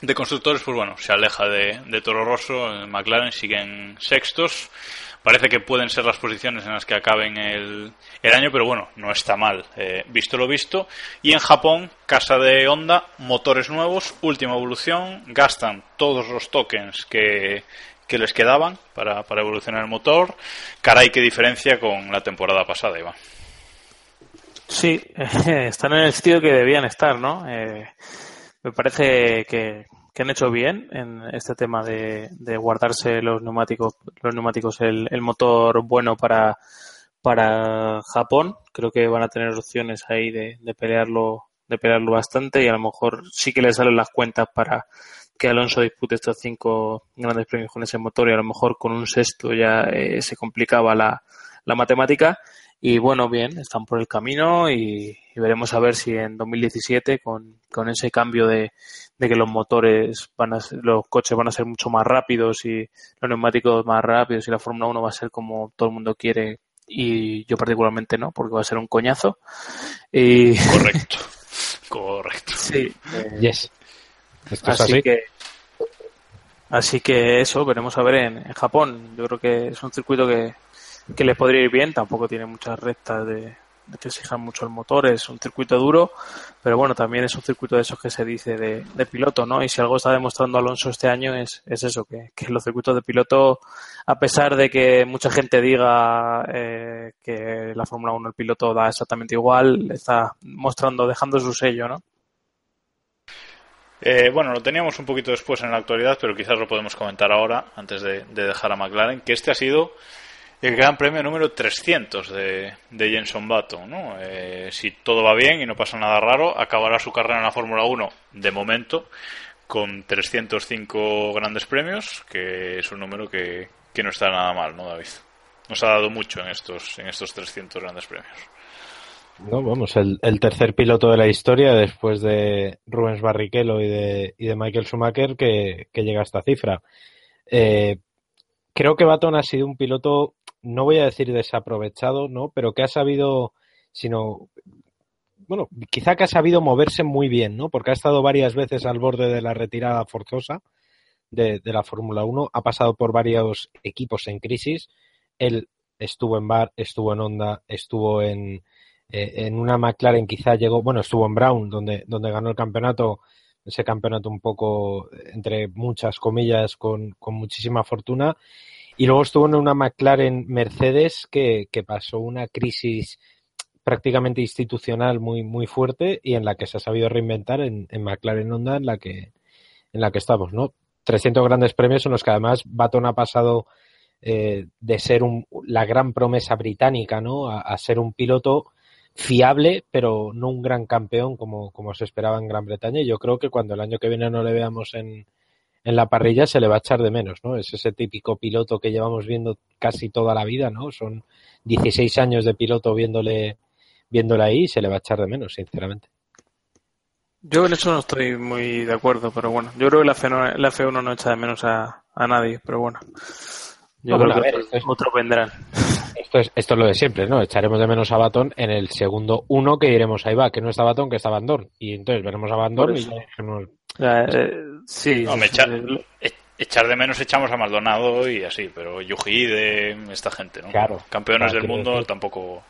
Speaker 1: de Constructores, pues bueno, se aleja de, de Toro Rosso, McLaren siguen sextos, parece que pueden ser las posiciones en las que acaben el, el año, pero bueno, no está mal, eh, visto lo visto. Y en Japón, casa de Honda, motores nuevos, última evolución, gastan todos los tokens que, les quedaban para, evolucionar el motor. Caray, qué diferencia con la temporada pasada, Iván.
Speaker 2: Sí, están en el sitio que debían estar, ¿no? Eh, me parece que, que han hecho bien en este tema de, de guardarse los neumáticos, los neumáticos el, el, motor bueno para, para Japón. Creo que van a tener opciones ahí de, de pelearlo, de pelearlo bastante y a lo mejor sí que les salen las cuentas para que Alonso dispute estos cinco grandes premios con ese motor y a lo mejor con un sexto ya eh, se complicaba la, la matemática. Y bueno, bien, están por el camino y, y, veremos a ver si en 2017 con, con ese cambio de, de, que los motores van a ser, los coches van a ser mucho más rápidos y los neumáticos más rápidos y la Fórmula 1 va a ser como todo el mundo quiere y yo particularmente no, porque va a ser un coñazo. Y...
Speaker 1: Correcto, correcto.
Speaker 2: Sí.
Speaker 3: Eh, yes.
Speaker 2: Esto así, así, que así que eso, veremos a ver en, en Japón. Yo creo que es un circuito que que les podría ir bien, tampoco tiene muchas rectas de, te exijan mucho el motor, es un circuito duro, pero bueno, también es un circuito de esos que se dice de, de piloto, ¿no? Y si algo está demostrando Alonso este año es, es eso, que, que los circuitos de piloto, a pesar de que mucha gente diga eh, que la Fórmula 1 el piloto da exactamente igual, está mostrando, dejando su sello, ¿no?
Speaker 1: Eh, bueno, lo teníamos un poquito después en la actualidad, pero quizás lo podemos comentar ahora, antes de, de dejar a McLaren, que este ha sido el Gran Premio número 300 de, de Jenson Button. ¿no? Eh, si todo va bien y no pasa nada raro, acabará su carrera en la Fórmula 1 de momento con 305 grandes premios, que es un número que, que no está nada mal, ¿no, David? Nos ha dado mucho en estos, en estos 300 grandes premios.
Speaker 3: No, vamos, el, el, tercer piloto de la historia después de Rubens Barrichello y de, y de Michael Schumacher que, que, llega a esta cifra. Eh, creo que Baton ha sido un piloto, no voy a decir desaprovechado, ¿no? Pero que ha sabido, sino, bueno, quizá que ha sabido moverse muy bien, ¿no? Porque ha estado varias veces al borde de la retirada forzosa de, de la Fórmula 1, ha pasado por varios equipos en crisis. Él estuvo en Bar, estuvo en Honda, estuvo en, eh, en una McLaren quizá llegó, bueno, estuvo en Brown, donde, donde ganó el campeonato, ese campeonato un poco, entre muchas comillas, con, con muchísima fortuna. Y luego estuvo en una McLaren Mercedes que, que pasó una crisis prácticamente institucional muy, muy fuerte y en la que se ha sabido reinventar en, en McLaren Honda, en la que, en la que estamos, ¿no? 300 grandes premios en los que además Baton ha pasado eh, de ser un, la gran promesa británica, ¿no? A, ser un piloto fiable, pero no un gran campeón como, como se esperaba en Gran Bretaña. Y yo creo que cuando el año que viene no le veamos en, en la parrilla se le va a echar de menos, ¿no? Es ese típico piloto que llevamos viendo casi toda la vida, ¿no? Son 16 años de piloto viéndole, viéndole ahí y se le va a echar de menos, sinceramente.
Speaker 2: Yo en eso no estoy muy de acuerdo, pero bueno, yo creo que la F1 no, la F1 no echa de menos a, a nadie, pero bueno. Yo creo que
Speaker 3: ver, esto es-
Speaker 2: otros vendrán.
Speaker 3: Esto es, esto es lo de siempre, ¿no? Echaremos de menos a Batón en el segundo uno que diremos ahí va, que no está Batón, que está Van Dorn. Y entonces veremos a
Speaker 2: Por
Speaker 3: y diremos,
Speaker 2: Eh, sí,
Speaker 1: No, me echa- echar de menos echamos a Maldonado y así, pero Yuji de esta gente, ¿no?
Speaker 3: Claro.
Speaker 1: Campeones
Speaker 3: Claro,
Speaker 1: del mundo
Speaker 3: decir-
Speaker 1: tampoco.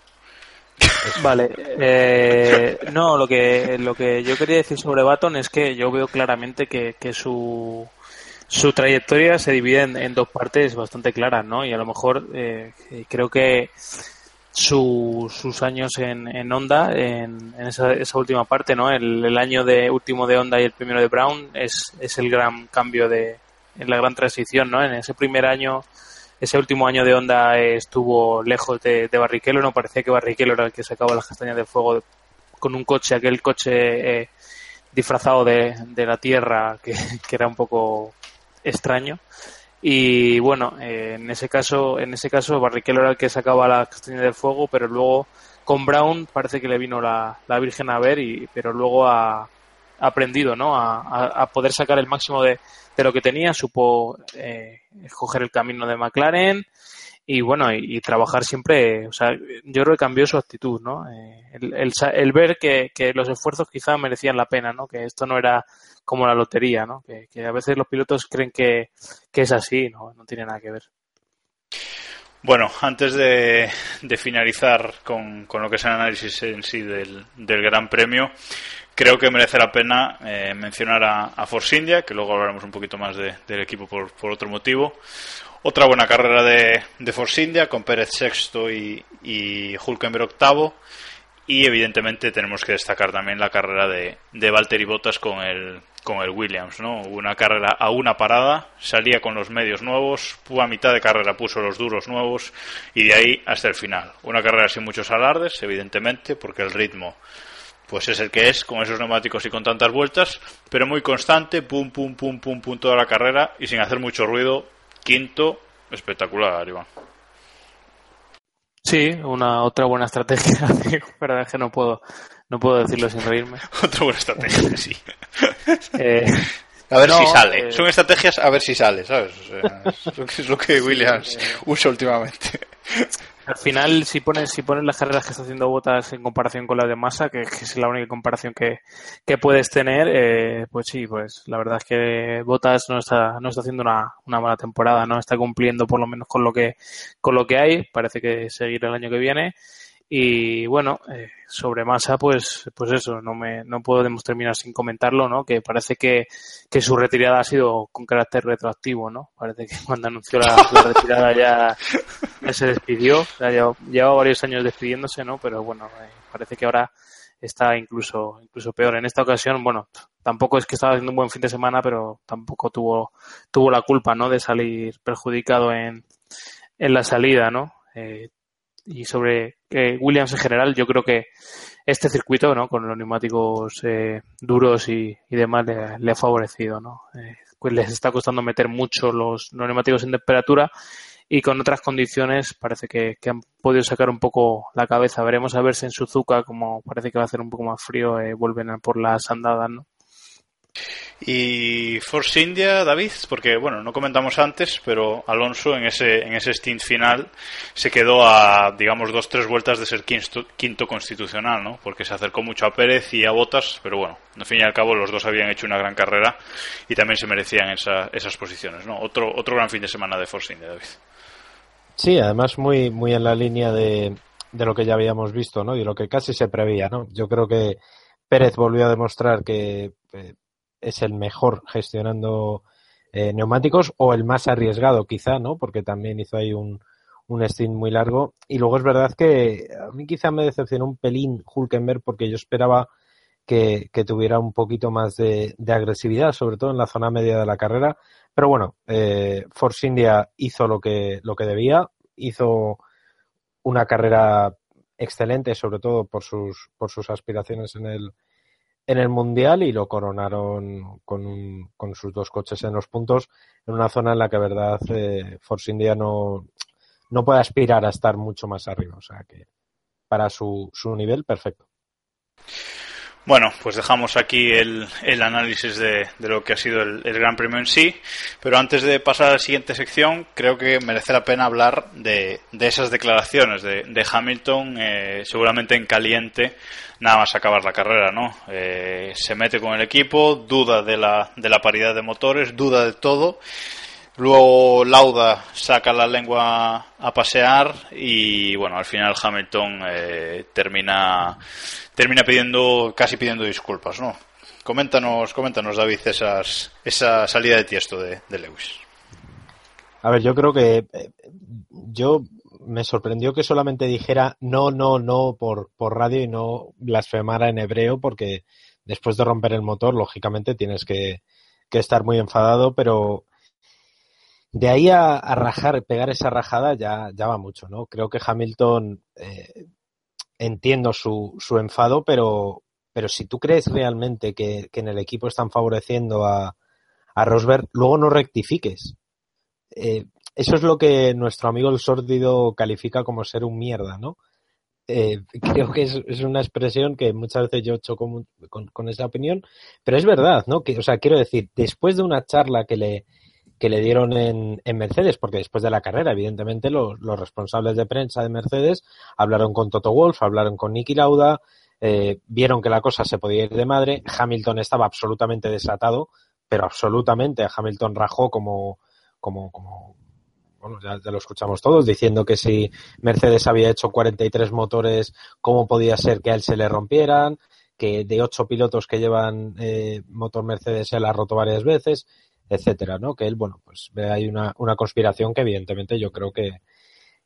Speaker 2: Vale, eh, no, lo que, lo que yo quería decir sobre Baton es que yo veo claramente que, que su, su trayectoria se divide en, en dos partes bastante claras, ¿no? Y a lo mejor eh, creo que su- sus años en, en Honda, en, esa, esa última parte, ¿no? El, el año de último de Honda y el primero de Brown es, es el gran cambio de, en la gran transición, ¿no? En ese primer año ese último año de Honda estuvo lejos de, de Barrichello, no parecía que Barrichello era el que sacaba las castañas del fuego de- con un coche, aquel coche eh, disfrazado de, de la tierra que, que era un poco extraño. Y bueno, eh, en ese caso, en ese caso Barrichello era el que sacaba las castañas del fuego, pero luego con Brown parece que le vino la, la Virgen a ver, y, pero luego ha, ha aprendido, ¿no? A, a- a poder sacar el máximo de, de lo que tenía, supo eh, escoger el camino de McLaren y bueno, y, trabajar siempre, o sea, yo creo que cambió su actitud, ¿no? Eh, el, el el ver que, que los esfuerzos quizá merecían la pena, ¿no? Que esto no era como la lotería, ¿no? Que, que a veces los pilotos creen que, que es así, no, no tiene nada que ver.
Speaker 1: Bueno, antes de, de finalizar con, con lo que es el análisis en sí del, del Gran Premio, creo que merece la pena eh, mencionar a, a Force India, que luego hablaremos un poquito más de- del equipo por, por otro motivo. Otra buena carrera de, de Force India, con Pérez sexto y, y Hulkenberg octavo. Y evidentemente tenemos que destacar también la carrera de, de Valtteri Bottas con el, con el Williams, ¿no? Una carrera a una parada, salía con los medios nuevos, a mitad de carrera puso los duros nuevos y de ahí hasta el final. Una carrera sin muchos alardes, evidentemente, porque el ritmo pues es el que es, con esos neumáticos y con tantas vueltas, pero muy constante, pum, pum, pum, pum, pum, toda la carrera y sin hacer mucho ruido. Quinto, espectacular, Iván.
Speaker 2: Sí, una otra buena estrategia, pero es que no puedo, no puedo decirlo sin reírme.
Speaker 1: Otra buena estrategia, sí.
Speaker 2: Eh,
Speaker 1: A ver
Speaker 2: No,
Speaker 1: si sale.
Speaker 2: eh,
Speaker 1: Son estrategias a ver si sale, ¿sabes? O sea, es lo que- es lo que Williams usa últimamente.
Speaker 2: Al final, si pones, si pones las carreras que está haciendo Botas en comparación con las de Massa, que, es la única comparación que, que puedes tener, eh, pues sí, pues la verdad es que Botas no está, no está haciendo una, una mala temporada, no está cumpliendo por lo menos con lo que, con lo que hay, parece que seguir el año que viene. Y bueno, eh, sobre Massa, pues, pues eso, no me, no podemos terminar sin comentarlo, ¿no? Que parece que, que su retirada ha sido con carácter retroactivo, ¿no? Parece que cuando anunció la, retirada ya se despidió, lleva, varios años despidiéndose, ¿no? Pero bueno, eh, parece que ahora está incluso, incluso peor. En esta ocasión, bueno, tampoco es que estaba haciendo un buen fin de semana, pero tampoco tuvo, tuvo la culpa, ¿no? De salir perjudicado en, en la salida, ¿no? Eh, y sobre Williams en general, yo creo que este circuito, ¿no? Con los neumáticos eh, duros y, demás le, le, ha favorecido, ¿no? Eh, pues les está costando meter mucho los, neumáticos en temperatura y con otras condiciones parece que, han podido sacar un poco la cabeza. Veremos a ver si en Suzuka, como parece que va a hacer un poco más frío, eh, vuelven a por las andadas, ¿no?
Speaker 1: Y Force India, David, porque bueno, no comentamos antes, pero Alonso en ese, en ese stint final se quedó a, digamos, dos, tres vueltas de ser quinto, quinto constitucional, ¿no? Porque se acercó mucho a Pérez y a Botas, pero bueno, al fin y al cabo los dos habían hecho una gran carrera y también se merecían esa, esas posiciones, ¿no? Otro, otro gran fin de semana de Force India, David.
Speaker 3: Sí, además muy, muy en la línea de, de lo que ya habíamos visto, ¿no? Y lo que casi se preveía, ¿no? Yo creo que Pérez volvió a demostrar que eh, es el mejor gestionando eh, neumáticos o el más arriesgado quizá, ¿no? Porque también hizo ahí un, un stint muy largo. Y luego es verdad que a mí quizá me decepcionó un pelín Hulkenberg porque yo esperaba que, que tuviera un poquito más de, de, agresividad, sobre todo en la zona media de la carrera. Pero bueno, eh, Force India hizo lo que, lo que debía, hizo una carrera excelente, sobre todo por sus, por sus aspiraciones en el, en el Mundial y lo coronaron con, un, con sus dos coches en los puntos en una zona en la que, verdad, eh, Force India no, no puede aspirar a estar mucho más arriba. O sea que para su, su nivel, perfecto.
Speaker 1: Bueno, pues dejamos aquí el, el análisis de, de, lo que ha sido el, el, Gran Premio en sí, pero antes de pasar a la siguiente sección, creo que merece la pena hablar de, de esas declaraciones de, de Hamilton, eh, seguramente en caliente, nada más acabar la carrera, ¿no? Eh, se mete con el equipo, duda de la, de la paridad de motores, duda de todo. Luego Lauda saca la lengua a pasear y bueno, al final Hamilton eh, termina termina pidiendo casi pidiendo disculpas, ¿no? Coméntanos, coméntanos David esas, esa salida de tiesto de, Lewis.
Speaker 3: A ver, yo creo que eh, yo me sorprendió que solamente dijera no, no, no por, por radio y no blasfemara en hebreo porque después de romper el motor, lógicamente tienes que, que estar muy enfadado, pero de ahí a, a, rajar, pegar esa rajada ya, ya va mucho, ¿no? Creo que Hamilton eh, entiendo su, su enfado, pero, pero si tú crees realmente que, que en el equipo están favoreciendo a, a Rosberg, luego no rectifiques. Eh, eso es lo que nuestro amigo el sórdido califica como ser un mierda, ¿no? Eh, creo que es, es, una expresión que muchas veces yo choco con, con, esa opinión, pero es verdad, ¿no? Que, o sea, quiero decir, después de una charla que le, que le dieron en, en, Mercedes, porque después de la carrera, evidentemente, los, los, responsables de prensa de Mercedes hablaron con Toto Wolf, hablaron con Nicky Lauda, eh, vieron que la cosa se podía ir de madre. Hamilton estaba absolutamente desatado, pero absolutamente. Hamilton rajó como, como, como bueno, ya, ya, lo escuchamos todos, diciendo que si Mercedes había hecho 43 motores, ¿cómo podía ser que a él se le rompieran? Que de ocho pilotos que llevan eh, motor Mercedes la ha roto varias veces etcétera, ¿no? Que él, bueno, pues ve ahí una, una conspiración que evidentemente yo creo que,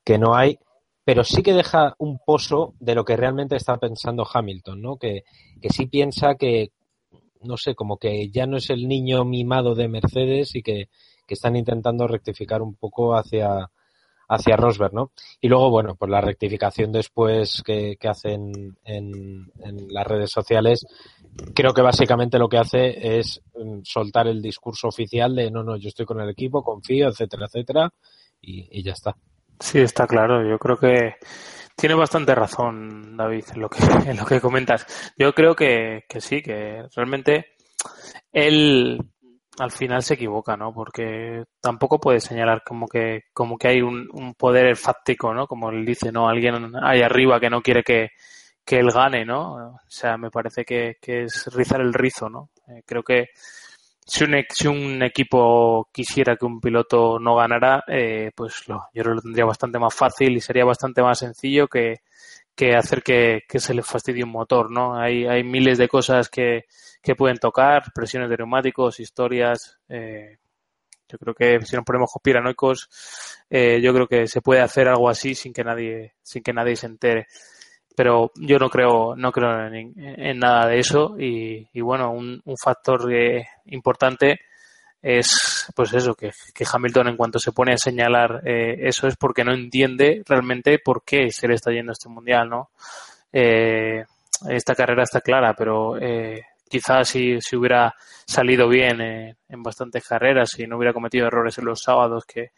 Speaker 3: que no hay, pero sí que deja un pozo de lo que realmente está pensando Hamilton, ¿no? Que, que sí piensa que, no sé, como que ya no es el niño mimado de Mercedes y que, que están intentando rectificar un poco hacia, hacia Rosberg, ¿no? Y luego, bueno, pues la rectificación después que, que hacen en, en, las redes sociales, creo que básicamente lo que hace es mm, soltar el discurso oficial de no, no, yo estoy con el equipo, confío, etcétera, etcétera, y, y ya está.
Speaker 2: Sí, está claro. Yo creo que tiene bastante razón, David, en lo que, en lo que comentas. Yo creo que, que sí, que realmente él al final se equivoca, ¿no? Porque tampoco puede señalar como que, como que hay un, un poder fáctico, ¿no? Como él dice, ¿no? Alguien ahí arriba que no quiere que, que él gane, ¿no? O sea, me parece que, que es rizar el rizo, ¿no? Eh, creo que si un, si un equipo quisiera que un piloto no ganara, eh, pues lo, yo lo tendría bastante más fácil y sería bastante más sencillo que, que hacer que, que se le fastidie un motor, ¿no? Hay, hay miles de cosas que, que pueden tocar, presiones de neumáticos, historias. Eh, yo creo que si nos ponemos conspiranoicos, eh, yo creo que se puede hacer algo así sin que nadie, sin que nadie se entere. Pero yo no creo, no creo en, nada de eso y, y bueno, un, un factor eh, importante es pues eso, que, que, Hamilton en cuanto se pone a señalar eh, eso es porque no entiende realmente por qué se le está yendo este mundial, ¿no? Eh, esta carrera está clara, pero eh, quizás si, si hubiera salido bien en bastantes carreras y no hubiera cometido errores en los sábados que,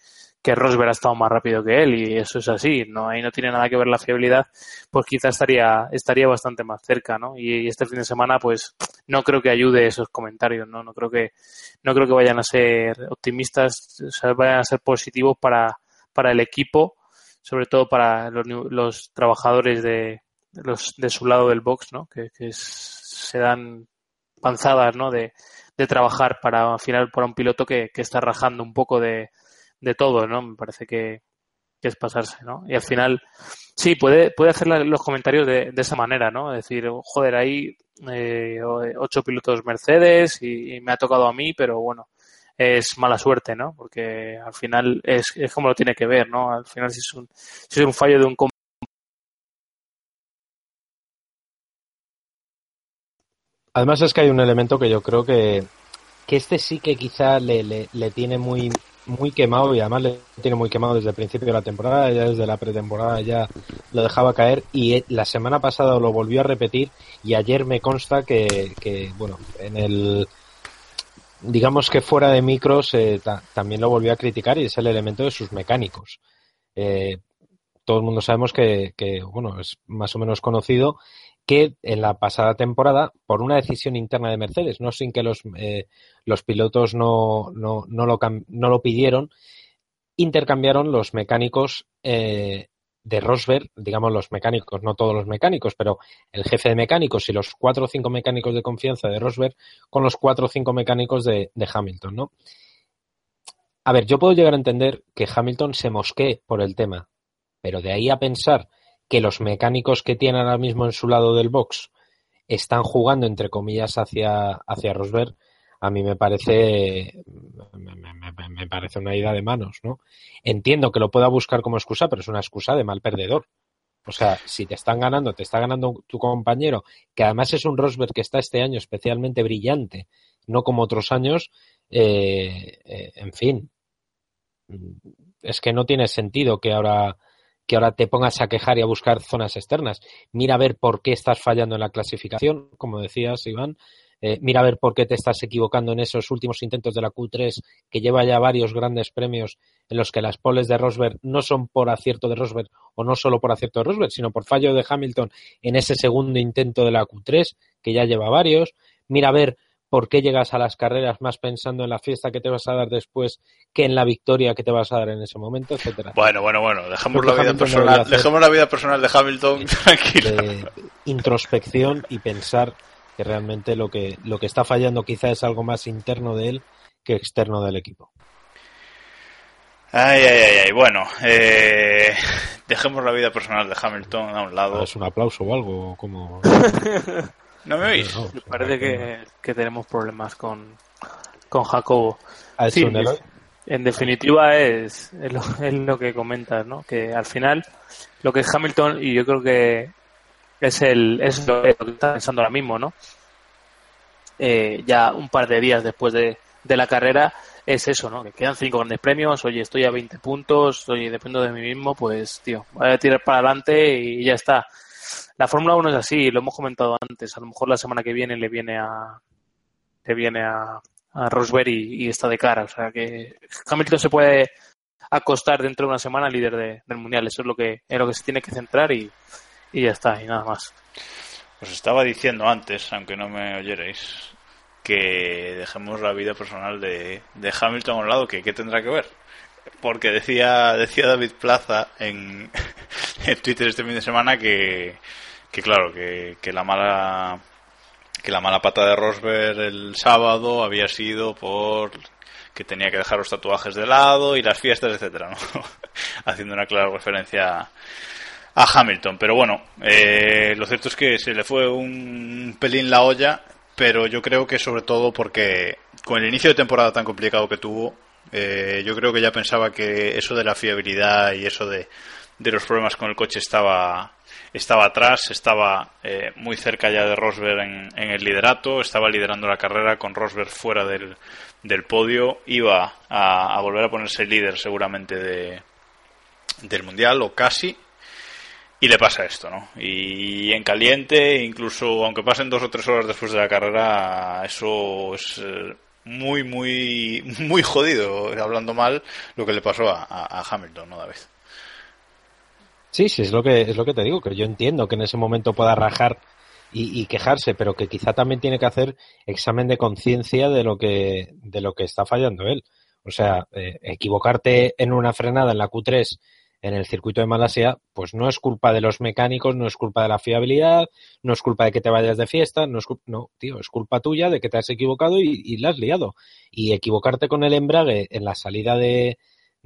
Speaker 2: que Rosberg ha estado más rápido que él y eso es así, no ahí no tiene nada que ver la fiabilidad, pues quizás estaría estaría bastante más cerca, ¿no? Y, este fin de semana pues no creo que ayude esos comentarios, ¿no? No creo que no creo que vayan a ser optimistas, o sea, vayan a ser positivos para para el equipo, sobre todo para los, los trabajadores de los de su lado del box, ¿no? Que, se dan panzadas, ¿no? De, de trabajar para al final para un piloto que, que está rajando un poco de, de todo, ¿no? Me parece que, que, es pasarse, ¿no? Y al final, sí, puede, puede hacer los comentarios de, de esa manera, ¿no? Decir, joder, hay eh, ocho pilotos Mercedes y, y, me ha tocado a mí, pero bueno, es mala suerte, ¿no? Porque al final es, es como lo tiene que ver, ¿no? Al final si es un, si es un fallo de un
Speaker 3: Además es que hay un elemento que yo creo que, que este sí que quizá le, le, le, tiene muy, muy quemado y además le tiene muy quemado desde el principio de la temporada, ya desde la pretemporada ya lo dejaba caer y la semana pasada lo volvió a repetir y ayer me consta que, bueno, en el digamos que fuera de micros eh, ta, también lo volvió a criticar y es el elemento de sus mecánicos. Eh, todo el mundo sabemos que, bueno, es más o menos conocido que en la pasada temporada, por una decisión interna de Mercedes, no sin que los, eh, los pilotos no, no, no, lo, no lo pidieron, intercambiaron los mecánicos eh, de Rosberg, digamos los mecánicos, no todos los mecánicos, pero el jefe de mecánicos y los cuatro o cinco mecánicos de confianza de Rosberg con los cuatro o cinco mecánicos de, de Hamilton, ¿no? A ver, yo puedo llegar a entender que Hamilton se mosquee por el tema, pero de ahí a pensar que los mecánicos que tienen ahora mismo en su lado del box están jugando entre comillas hacia, hacia Rosberg, a mí me parece me, me, me, parece una ida de manos, ¿no? Entiendo que lo pueda buscar como excusa, pero es una excusa de mal perdedor. O sea, si te están ganando, te está ganando tu compañero, que además es un Rosberg que está este año especialmente brillante, no como otros años, eh, eh, en fin, es que no tiene sentido que ahora que ahora te pongas a quejar y a buscar zonas externas. Mira a ver por qué estás fallando en la clasificación, como decías, Iván. Eh, mira a ver por qué te estás equivocando en esos últimos intentos de la Q3, que lleva ya varios grandes premios en los que las poles de Rosberg no son por acierto de Rosberg o no solo por acierto de Rosberg, sino por fallo de Hamilton en ese segundo intento de la Q3, que ya lleva varios. Mira a ver por qué llegas a las carreras más pensando en la fiesta que te vas a dar después que en la victoria que te vas a dar en ese momento, etcétera.
Speaker 1: Bueno, bueno, bueno, dejamos la vida personal, dejemos la vida personal de Hamilton tranquila.
Speaker 3: De introspección y pensar que realmente lo que lo que está fallando quizá es algo más interno de él que externo del equipo.
Speaker 1: Ay, ay, ay, ay. bueno, eh, dejemos la vida personal de Hamilton a un lado.
Speaker 3: ¿Es un aplauso o algo? como
Speaker 1: ¿No me oís?
Speaker 2: No, me parece que, que, tenemos problemas con, con Jacobo.
Speaker 3: Sí,
Speaker 2: en definitiva es, es, lo, es, lo, que comentas, ¿no? Que al final lo que es Hamilton, y yo creo que es, el, es lo, que está pensando ahora mismo, ¿no? Eh, ya un par de días después de, de, la carrera es eso, ¿no? Que quedan cinco grandes premios, oye, estoy a 20 puntos, oye, dependo de mí mismo, pues, tío, voy a tirar para adelante y ya está la Fórmula 1 es así, lo hemos comentado antes. A lo mejor la semana que viene le viene a le viene a, a y, está de cara. O sea que Hamilton se puede acostar dentro de una semana líder de, del mundial. Eso es lo que es lo que se tiene que centrar y, y ya está, y nada más.
Speaker 1: Os estaba diciendo antes, aunque no me oyerais, que dejemos la vida personal de, de Hamilton a un lado, que qué tendrá que ver. Porque decía, decía David Plaza en, en Twitter este fin de semana que, que claro, que, que la mala que la mala pata de Rosberg el sábado había sido por que tenía que dejar los tatuajes de lado y las fiestas, etcétera, ¿no? Haciendo una clara referencia a Hamilton. Pero bueno, eh, lo cierto es que se le fue un pelín la olla, pero yo creo que sobre todo porque con el inicio de temporada tan complicado que tuvo, eh, yo creo que ya pensaba que eso de la fiabilidad y eso de, de los problemas con el coche estaba estaba atrás, estaba eh, muy cerca ya de Rosberg en, en, el liderato, estaba liderando la carrera con Rosberg fuera del, del podio, iba a, a, volver a ponerse líder seguramente de, del mundial o casi. Y le pasa esto, ¿no? Y en caliente, incluso aunque pasen dos o tres horas después de la carrera, eso es eh, muy, muy, muy jodido, hablando mal, lo que le pasó a, a, Hamilton, ¿no, David?
Speaker 3: Sí, sí, es lo que es lo que te digo, que yo entiendo que en ese momento pueda rajar y, y quejarse, pero que quizá también tiene que hacer examen de conciencia de lo que de lo que está fallando él. O sea, eh, equivocarte en una frenada en la Q3 en el circuito de Malasia, pues no es culpa de los mecánicos, no es culpa de la fiabilidad, no es culpa de que te vayas de fiesta, no es culpa, no, tío, es culpa tuya de que te has equivocado y, y la has liado. Y equivocarte con el embrague en la salida de,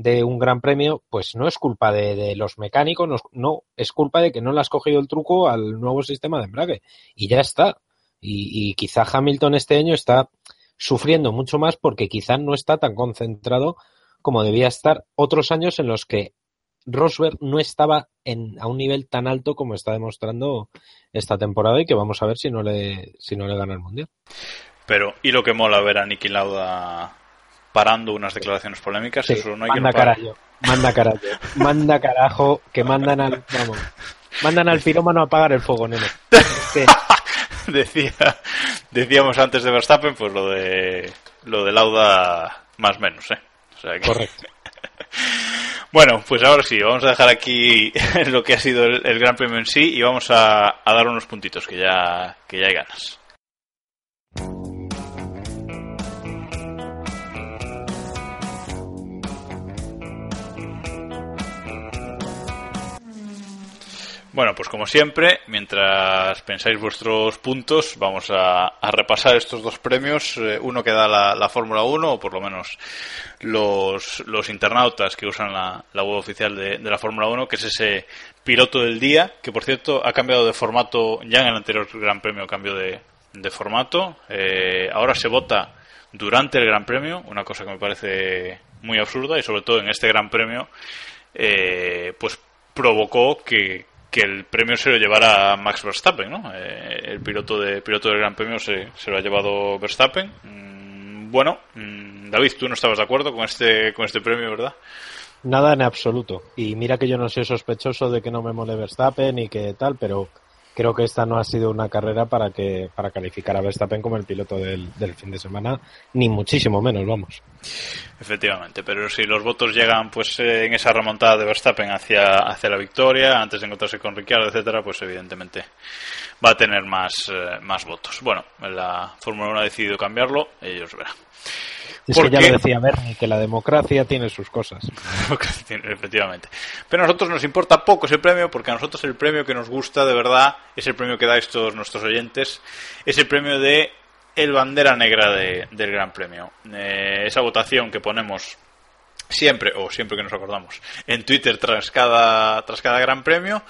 Speaker 3: de un gran premio, pues no es culpa de, los mecánicos, no, no, es culpa de que no le has cogido el truco al nuevo sistema de embrague. Y ya está. Y, y quizá Hamilton este año está sufriendo mucho más porque quizá no está tan concentrado como debía estar otros años en los que Rosberg no estaba en, a un nivel tan alto como está demostrando esta temporada y que vamos a ver si no le, si no le gana el mundial.
Speaker 1: Pero, ¿y lo que mola ver a Niki Lauda parando unas declaraciones polémicas?
Speaker 3: Sí,
Speaker 1: Eso no hay
Speaker 3: manda
Speaker 1: que no
Speaker 3: carajo, manda carajo, manda carajo, que mandan al, vamos, mandan al pirómano a apagar el fuego, nene.
Speaker 1: Decía, decíamos antes de Verstappen, pues lo de lo de Lauda más menos, ¿eh? O sea que-
Speaker 3: correcto.
Speaker 1: Bueno, pues ahora sí, vamos a dejar aquí lo que ha sido el, el Gran Premio en sí y vamos a, a dar unos puntitos que ya, que ya hay ganas. Bueno, pues como siempre, mientras pensáis vuestros puntos, vamos a, repasar estos dos premios. Eh, uno que da la, la Fórmula 1, o por lo menos los, los internautas que usan la, web oficial de, de la Fórmula 1, que es ese piloto del día, que por cierto ha cambiado de formato, ya en el anterior Gran Premio cambió de, de formato. Eh, ahora se vota durante el Gran Premio, una cosa que me parece muy absurda y sobre todo en este Gran Premio, eh, pues provocó que, que el premio se lo llevara Max Verstappen, ¿no? Eh, el piloto de piloto del Gran Premio se, se lo ha llevado Verstappen. Mm, bueno, mm, David, tú no estabas de acuerdo con este con este premio, ¿verdad?
Speaker 3: Nada en absoluto. Y mira que yo no soy sospechoso de que no me mole Verstappen y que tal, pero creo que esta no ha sido una carrera para que para calificar a Verstappen como el piloto del, del fin de semana, ni muchísimo menos, vamos.
Speaker 1: Efectivamente, pero si los votos llegan pues eh, en esa remontada de Verstappen hacia, hacia la victoria, antes de encontrarse con Ricciardo, etcétera, pues evidentemente va a tener más, eh, más votos. Bueno, la Fórmula 1 ha decidido cambiarlo, ellos verán.
Speaker 3: Es
Speaker 1: ¿Por
Speaker 3: que ya lo decía Bernie, que la democracia tiene sus cosas.
Speaker 1: Efectivamente. Pero a nosotros nos importa poco ese premio porque a nosotros el premio que nos gusta de verdad es el premio que dais todos nuestros oyentes. Es el premio de el bandera negra de- del Gran Premio. Eh, esa votación que ponemos siempre, o siempre que nos acordamos, en Twitter tras cada, tras cada Gran Premio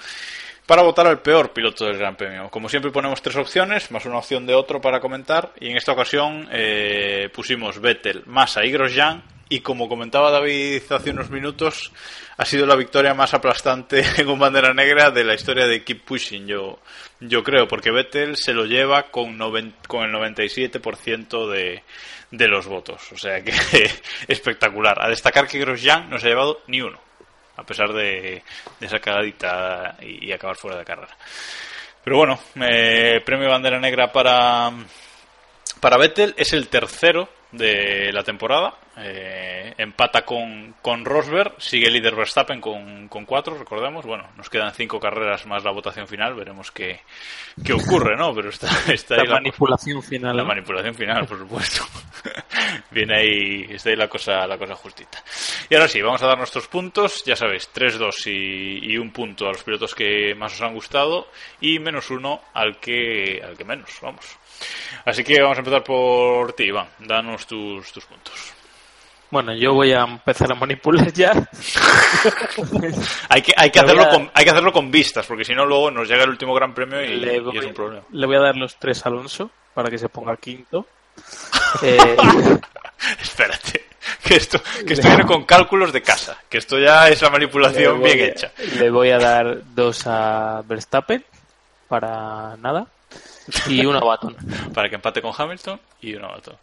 Speaker 1: para votar al peor piloto del Gran Premio. Como siempre ponemos tres opciones, más una opción de otro para comentar, y en esta ocasión eh, pusimos Vettel, Massa y Grosjean, y como comentaba David hace unos minutos, ha sido la victoria más aplastante con bandera negra de la historia de Keep Pushing, yo, yo creo, porque Vettel se lo lleva con, con el 97% de, de los votos. O sea que espectacular. A destacar que Grosjean no se ha llevado ni uno a pesar de, esa cagadita y, y acabar fuera de carrera. Pero bueno, eh, premio bandera negra para, para Vettel es el tercero de la temporada. Eh, empata con, con Rosberg, sigue líder Verstappen con, con cuatro, recordemos. Bueno, nos quedan cinco carreras más la votación final, veremos qué, qué ocurre, ¿no? Pero está, está ahí
Speaker 2: La manipulación final.
Speaker 1: la
Speaker 2: ¿no?
Speaker 1: manipulación final, por supuesto. Viene ahí, está ahí la cosa, la cosa justita. Y ahora sí, vamos a dar nuestros puntos. Ya sabéis, 3, 2 y, y un punto a los pilotos que más os han gustado y menos uno al que, al que menos, vamos. Así que vamos a empezar por ti, Iván. Danos tus, tus puntos.
Speaker 2: Bueno, yo voy a empezar a manipular ya.
Speaker 1: Hay que, hay, que hacerlo
Speaker 2: a-
Speaker 1: con, hay que hacerlo con vistas, porque si no, luego nos llega el último gran premio y,
Speaker 2: Le
Speaker 1: y
Speaker 2: voy,
Speaker 1: es un problema.
Speaker 2: le voy a dar los tres a Alonso para que se ponga quinto. Eh,
Speaker 1: Espérate, que esto, que esto viene con cálculos de casa, que esto ya es la manipulación bien hecha.
Speaker 2: Le voy a dar dos a Verstappen para nada y uno a Baton.
Speaker 1: Para que empate con Hamilton y uno a otro.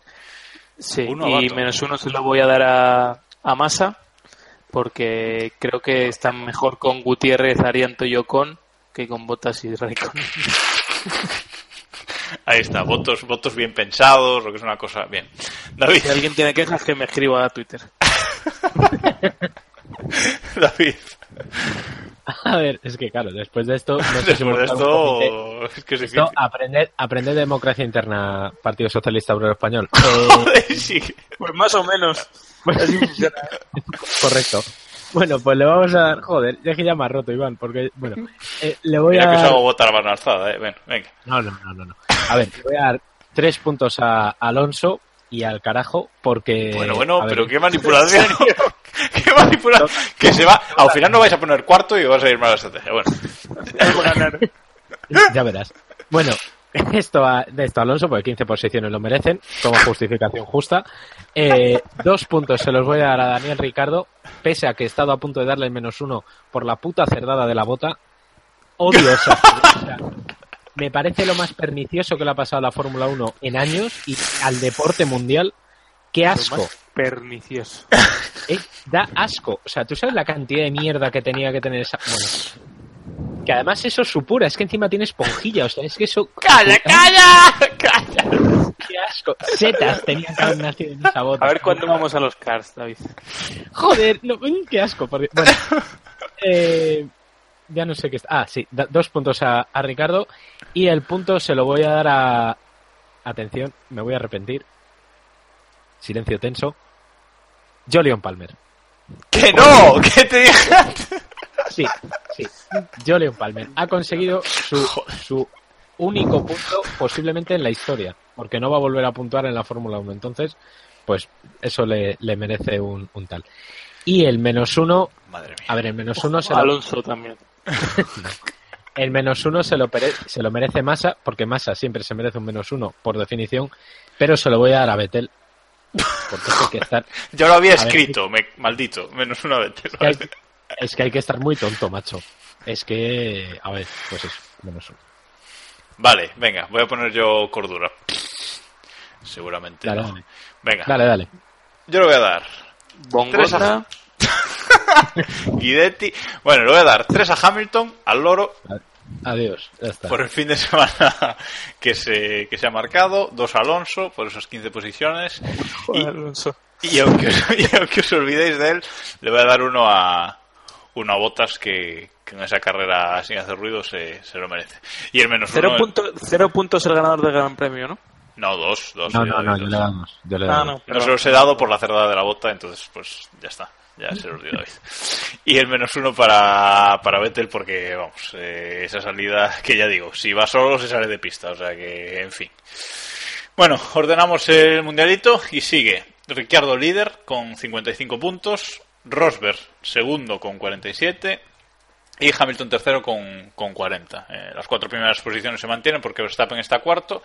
Speaker 2: Sí,
Speaker 1: Uno
Speaker 2: y menos uno se lo voy a dar a, a Massa porque creo que están mejor con Gutiérrez, Arianto y Ocon que con Bottas y Raikkonen.
Speaker 1: Ahí está, votos, votos bien pensados, lo que es una cosa bien. David,
Speaker 2: Si alguien tiene quejas, que me escriba a Twitter.
Speaker 1: David,
Speaker 3: A ver, es que claro, después de esto... No sé si
Speaker 1: después de esto, es que es
Speaker 3: Esto,
Speaker 1: difícil.
Speaker 3: aprender, aprender democracia interna, Partido Socialista Obrero Español. Eh,
Speaker 1: Joder, sí.
Speaker 2: Pues más o menos.
Speaker 3: correcto. Bueno, pues le vamos a dar. Joder, ya que ya me ha roto, Iván, porque. Bueno, eh, le voy
Speaker 1: Mira
Speaker 3: a.
Speaker 1: que os hago votar a mano alzada, eh. Bueno, venga.
Speaker 3: No, no, no, no, no. A ver, le voy a dar tres puntos a Alonso y al carajo, porque.
Speaker 1: Bueno, bueno,
Speaker 3: ver,
Speaker 1: pero qué manipulación. qué manipulación. Que se va. Al final no vais a poner cuarto y vas a ir mal la estrategia. Bueno,
Speaker 3: Ya verás. Bueno, esto a, de esto a Alonso, porque 15 posiciones lo merecen, como justificación justa. Eh, dos puntos se los voy a dar a Daniel Ricardo, pese a que he estado a punto de darle el menos uno por la puta cerdada de la bota. Odio esa. Me parece lo más pernicioso que le ha pasado a la Fórmula 1 en años y al deporte mundial. ¡Qué asco!
Speaker 2: Pernicioso.
Speaker 3: Eh, da asco. O sea, ¿tú sabes la cantidad de mierda que tenía que tener esa... Bueno, que además eso supura, es que encima tiene esponjilla, o sea, es que eso...
Speaker 1: ¡Calla, calla! ¡Calla!
Speaker 3: ¡Qué asco! Setas tenían que haber nacido en esa bota.
Speaker 2: A ver cuándo vamos a los cars, David.
Speaker 3: Joder, no, mm, qué asco. por Dios. Bueno, eh, ya no sé qué está. Ah, sí, da- dos puntos a, a Ricardo y el punto se lo voy a dar a... Atención, me voy a arrepentir. Silencio tenso. Jolion Palmer.
Speaker 1: ¡Que no! ¿Qué te?
Speaker 3: Sí, sí. Jolion Palmer ha conseguido su, su único punto posiblemente en la historia, porque no va a volver a puntuar en la Fórmula 1. Entonces, pues eso le, le merece un, un tal. Y el menos uno,
Speaker 1: Madre mía.
Speaker 3: a ver, el menos uno se lo,
Speaker 2: Alonso también.
Speaker 3: El menos uno se lo, se lo merece Massa, porque Massa siempre se merece un menos uno por definición, pero se lo voy a dar a Betel. Porque hay que estar,
Speaker 1: Yo lo había
Speaker 3: A ver,
Speaker 1: escrito, me, maldito, menos
Speaker 3: es que hay, es que hay que estar muy tonto, macho. Es que, a ver, pues eso, menos uno.
Speaker 1: Vale, venga, voy a poner yo cordura. Seguramente
Speaker 3: Dale,
Speaker 1: no.
Speaker 3: dale.
Speaker 1: Venga,
Speaker 3: Dale, dale.
Speaker 1: yo le voy a dar
Speaker 2: Bongota,
Speaker 1: Guidetti. Bueno, le voy a dar tres a Hamilton, al loro,
Speaker 3: Adiós, ya está.
Speaker 1: por el fin de semana que se, que se ha marcado, dos a Alonso, por esas 15 posiciones.
Speaker 2: Joder,
Speaker 1: Y-
Speaker 2: Alonso.
Speaker 1: Y aunque, os, y aunque os olvidéis de él, le voy a dar uno a uno a Botas que, que en esa carrera sin hacer ruido se, se lo merece. Y el menos
Speaker 2: Cero,
Speaker 1: uno...
Speaker 2: punto- cero puntos el ganador del Gran Premio, ¿no?
Speaker 1: No, dos, dos.
Speaker 3: No,
Speaker 1: yo
Speaker 3: no, no, yo le damos. Yo le
Speaker 2: Ah,
Speaker 3: damos.
Speaker 2: no.
Speaker 1: No
Speaker 2: perdón.
Speaker 1: se los he dado por la cerrada de la bota, entonces pues ya está. Ya se. Y el menos uno para, para Vettel porque, vamos, eh, esa salida que ya digo, si va solo se sale de pista, o sea que, en fin. Bueno, ordenamos el mundialito y sigue Ricciardo líder con 55 puntos, Rosberg segundo con 47 y Hamilton tercero con, con 40. Eh, las cuatro primeras posiciones se mantienen porque Verstappen está cuarto.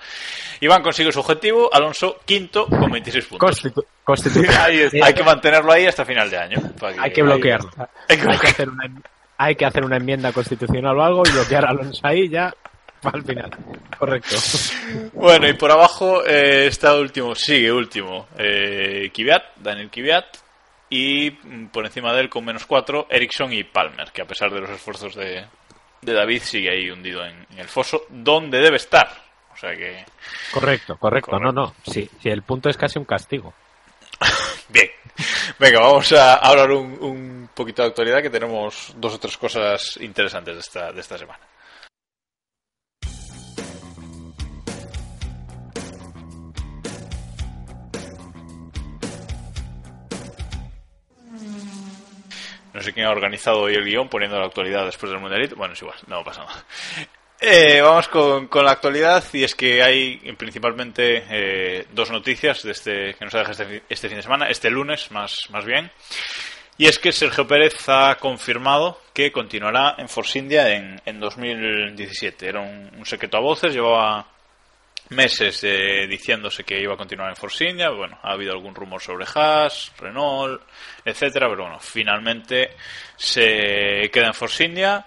Speaker 1: Iván consigue su objetivo, Alonso quinto con 26 puntos.
Speaker 3: Constitu-.
Speaker 2: Ahí.
Speaker 1: Hay que mantenerlo ahí hasta final de año.
Speaker 3: Hay que bloquearlo.
Speaker 1: Hay que
Speaker 3: Hay que hacer una, hay que hacer una enmienda constitucional o algo y bloquear a Alonso ahí ya al final. Correcto.
Speaker 1: Bueno, y por abajo eh, está último, sigue último, eh, Daniel Kvyat, y mm, por encima de él con menos 4, Ericsson y Palmer, que a pesar de los esfuerzos de, de David sigue ahí hundido en, en el foso, donde debe estar. O sea que,
Speaker 3: Correcto, correcto.
Speaker 1: Correcto.
Speaker 3: No, no. Sí, sí, el punto es casi un castigo.
Speaker 1: bien. Venga, vamos a hablar un, un poquito de actualidad, que tenemos dos o tres cosas interesantes de esta, de esta semana. No sé quién ha organizado hoy el guion poniendo la actualidad después del mundialito. Bueno, es igual, no pasa nada. Eh, vamos con, con, la actualidad y es que hay principalmente eh, dos noticias este, que nos ha dejado este, este, fin de semana, este lunes más, más bien. Y es que Sergio Pérez ha confirmado que continuará en Force India en, en 2017. Era un, un, secreto a voces, llevaba meses eh, diciéndose que iba a continuar en Force India. Bueno, ha habido algún rumor sobre Haas, Renault, etcétera, pero bueno, finalmente se queda en Force India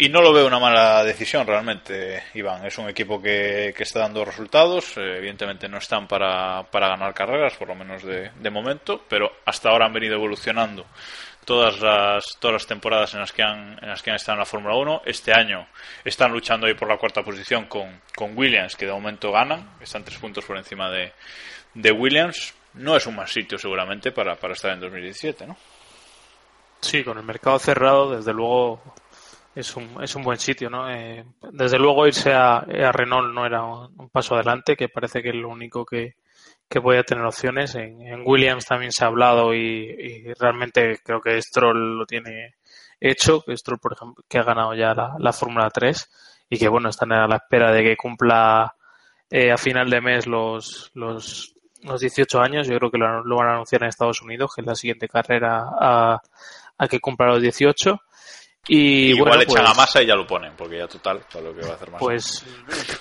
Speaker 1: y no lo veo una mala decisión realmente, Iván. Es un equipo que, que está dando resultados. Eh, evidentemente no están para, para, ganar carreras, por lo menos de, momento, pero hasta ahora han venido evolucionando todas las, todas las temporadas en las, que han, en las que han estado en la Fórmula 1. Este año están luchando ahí por la cuarta posición con, con Williams, que de momento ganan. Están tres puntos por encima de, de Williams. No es un mal sitio seguramente para, para estar en 2017, ¿no?
Speaker 2: Sí, con el mercado cerrado, desde luego es un, es un buen sitio, ¿no? Eh, desde luego irse a, a, Renault no era un paso adelante, que parece que es lo único que, que podía tener opciones. En, en, Williams también se ha hablado y, y, realmente creo que Stroll lo tiene hecho, que Stroll, por ejemplo, que ha ganado ya la, la Fórmula 3 y que, bueno, están a la espera de que cumpla eh, a final de mes los, los, los 18 años. Yo creo que lo, lo, van a anunciar en Estados Unidos, que es la siguiente carrera a, a que cumpla los 18. Y
Speaker 1: Igual
Speaker 2: bueno,
Speaker 1: echan
Speaker 2: pues,
Speaker 1: a masa y ya lo ponen, porque ya total, para lo que va a hacer masa.
Speaker 2: Pues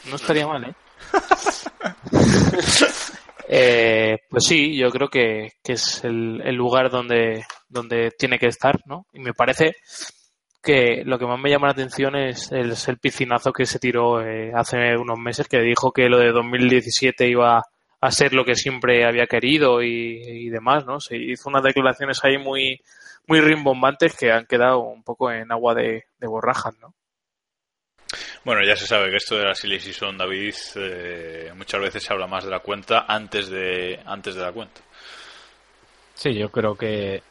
Speaker 2: no estaría mal, ¿eh? eh pues sí, yo creo que, que es el, el, lugar donde, donde tiene que estar, ¿no? Y me parece que lo que más me llama la atención es el, piscinazo que se tiró eh, hace unos meses, que dijo que lo de 2017 iba a ser lo que siempre había querido y, y demás, ¿no? Se hizo unas declaraciones ahí muy, muy rimbombantes que han quedado un poco en agua de, de borrajas, ¿no?
Speaker 1: Bueno, ya se sabe que esto de la silly season, David, eh, muchas veces se habla más de la cuenta antes de antes de la cuenta.
Speaker 3: Sí, yo creo que,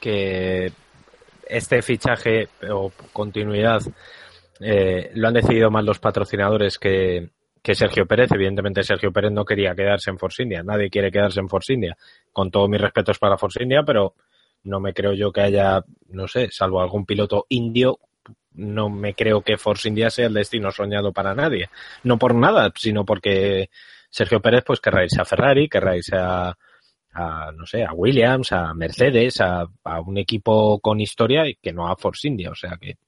Speaker 3: que este fichaje o continuidad eh, lo han decidido más los patrocinadores que, que Sergio Pérez. Evidentemente Sergio Pérez no quería quedarse en Force India. Nadie quiere quedarse en Force India. Con todos mis respetos para Force India, pero no me creo yo que haya, no sé, salvo algún piloto indio, no me creo que Force India sea el destino soñado para nadie. No por nada, sino porque Sergio Pérez pues querrá irse a Ferrari, querrá irse a, a no sé, a Williams, a Mercedes, a, un equipo con historia y que no a Force India, o sea que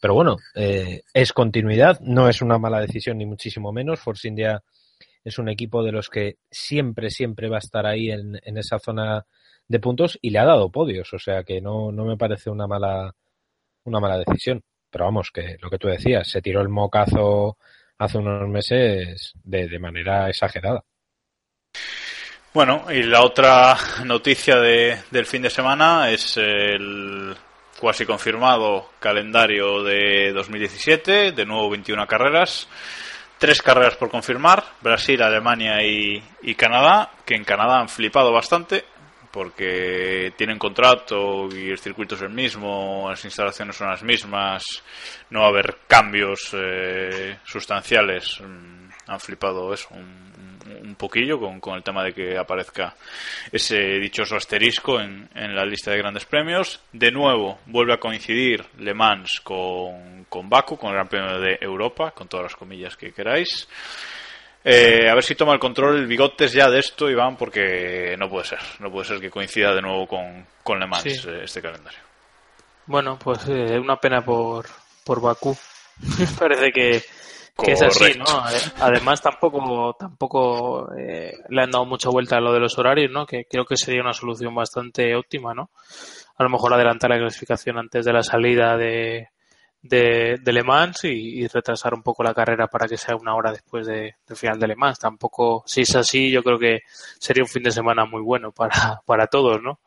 Speaker 3: pero bueno, eh, es continuidad, no es una mala decisión ni muchísimo menos. Force India es un equipo de los que siempre, siempre va a estar ahí en, en esa zona de puntos y le ha dado podios, o sea que no, no me parece una mala, una mala decisión. Pero vamos, que lo que tú decías, se tiró el mocazo hace unos meses de, de manera exagerada.
Speaker 1: Bueno, y la otra noticia de, del fin de semana es el cuasi confirmado calendario de 2017, de nuevo 21 carreras, tres carreras por confirmar, Brasil, Alemania y, y Canadá, que en Canadá han flipado bastante, porque tienen contrato y el circuito es el mismo, las instalaciones son las mismas, no va a haber cambios eh, sustanciales. Han flipado eso un, un poquillo con, con, el tema de que aparezca ese dichoso asterisco en, en, la lista de grandes premios. De nuevo, vuelve a coincidir Le Mans con, con Baku, con el Gran Premio de Europa, con todas las comillas que queráis. Eh, a ver si toma el control el bigotes ya de esto, Iván, porque no puede ser. No puede ser que coincida de nuevo con, con Le Mans sí. eh, este calendario.
Speaker 2: Bueno, pues eh, una pena por, por Bakú. Parece que, que es así, ¿no? Además, tampoco, tampoco eh, le han dado mucha vuelta a lo de los horarios, ¿no? Que creo que sería una solución bastante óptima, ¿no? A lo mejor adelantar la clasificación antes de la salida de, de, de Le Mans y, y, retrasar un poco la carrera para que sea una hora después de, del final de Le Mans. Tampoco, si es así, yo creo que sería un fin de semana muy bueno para, para todos, ¿no?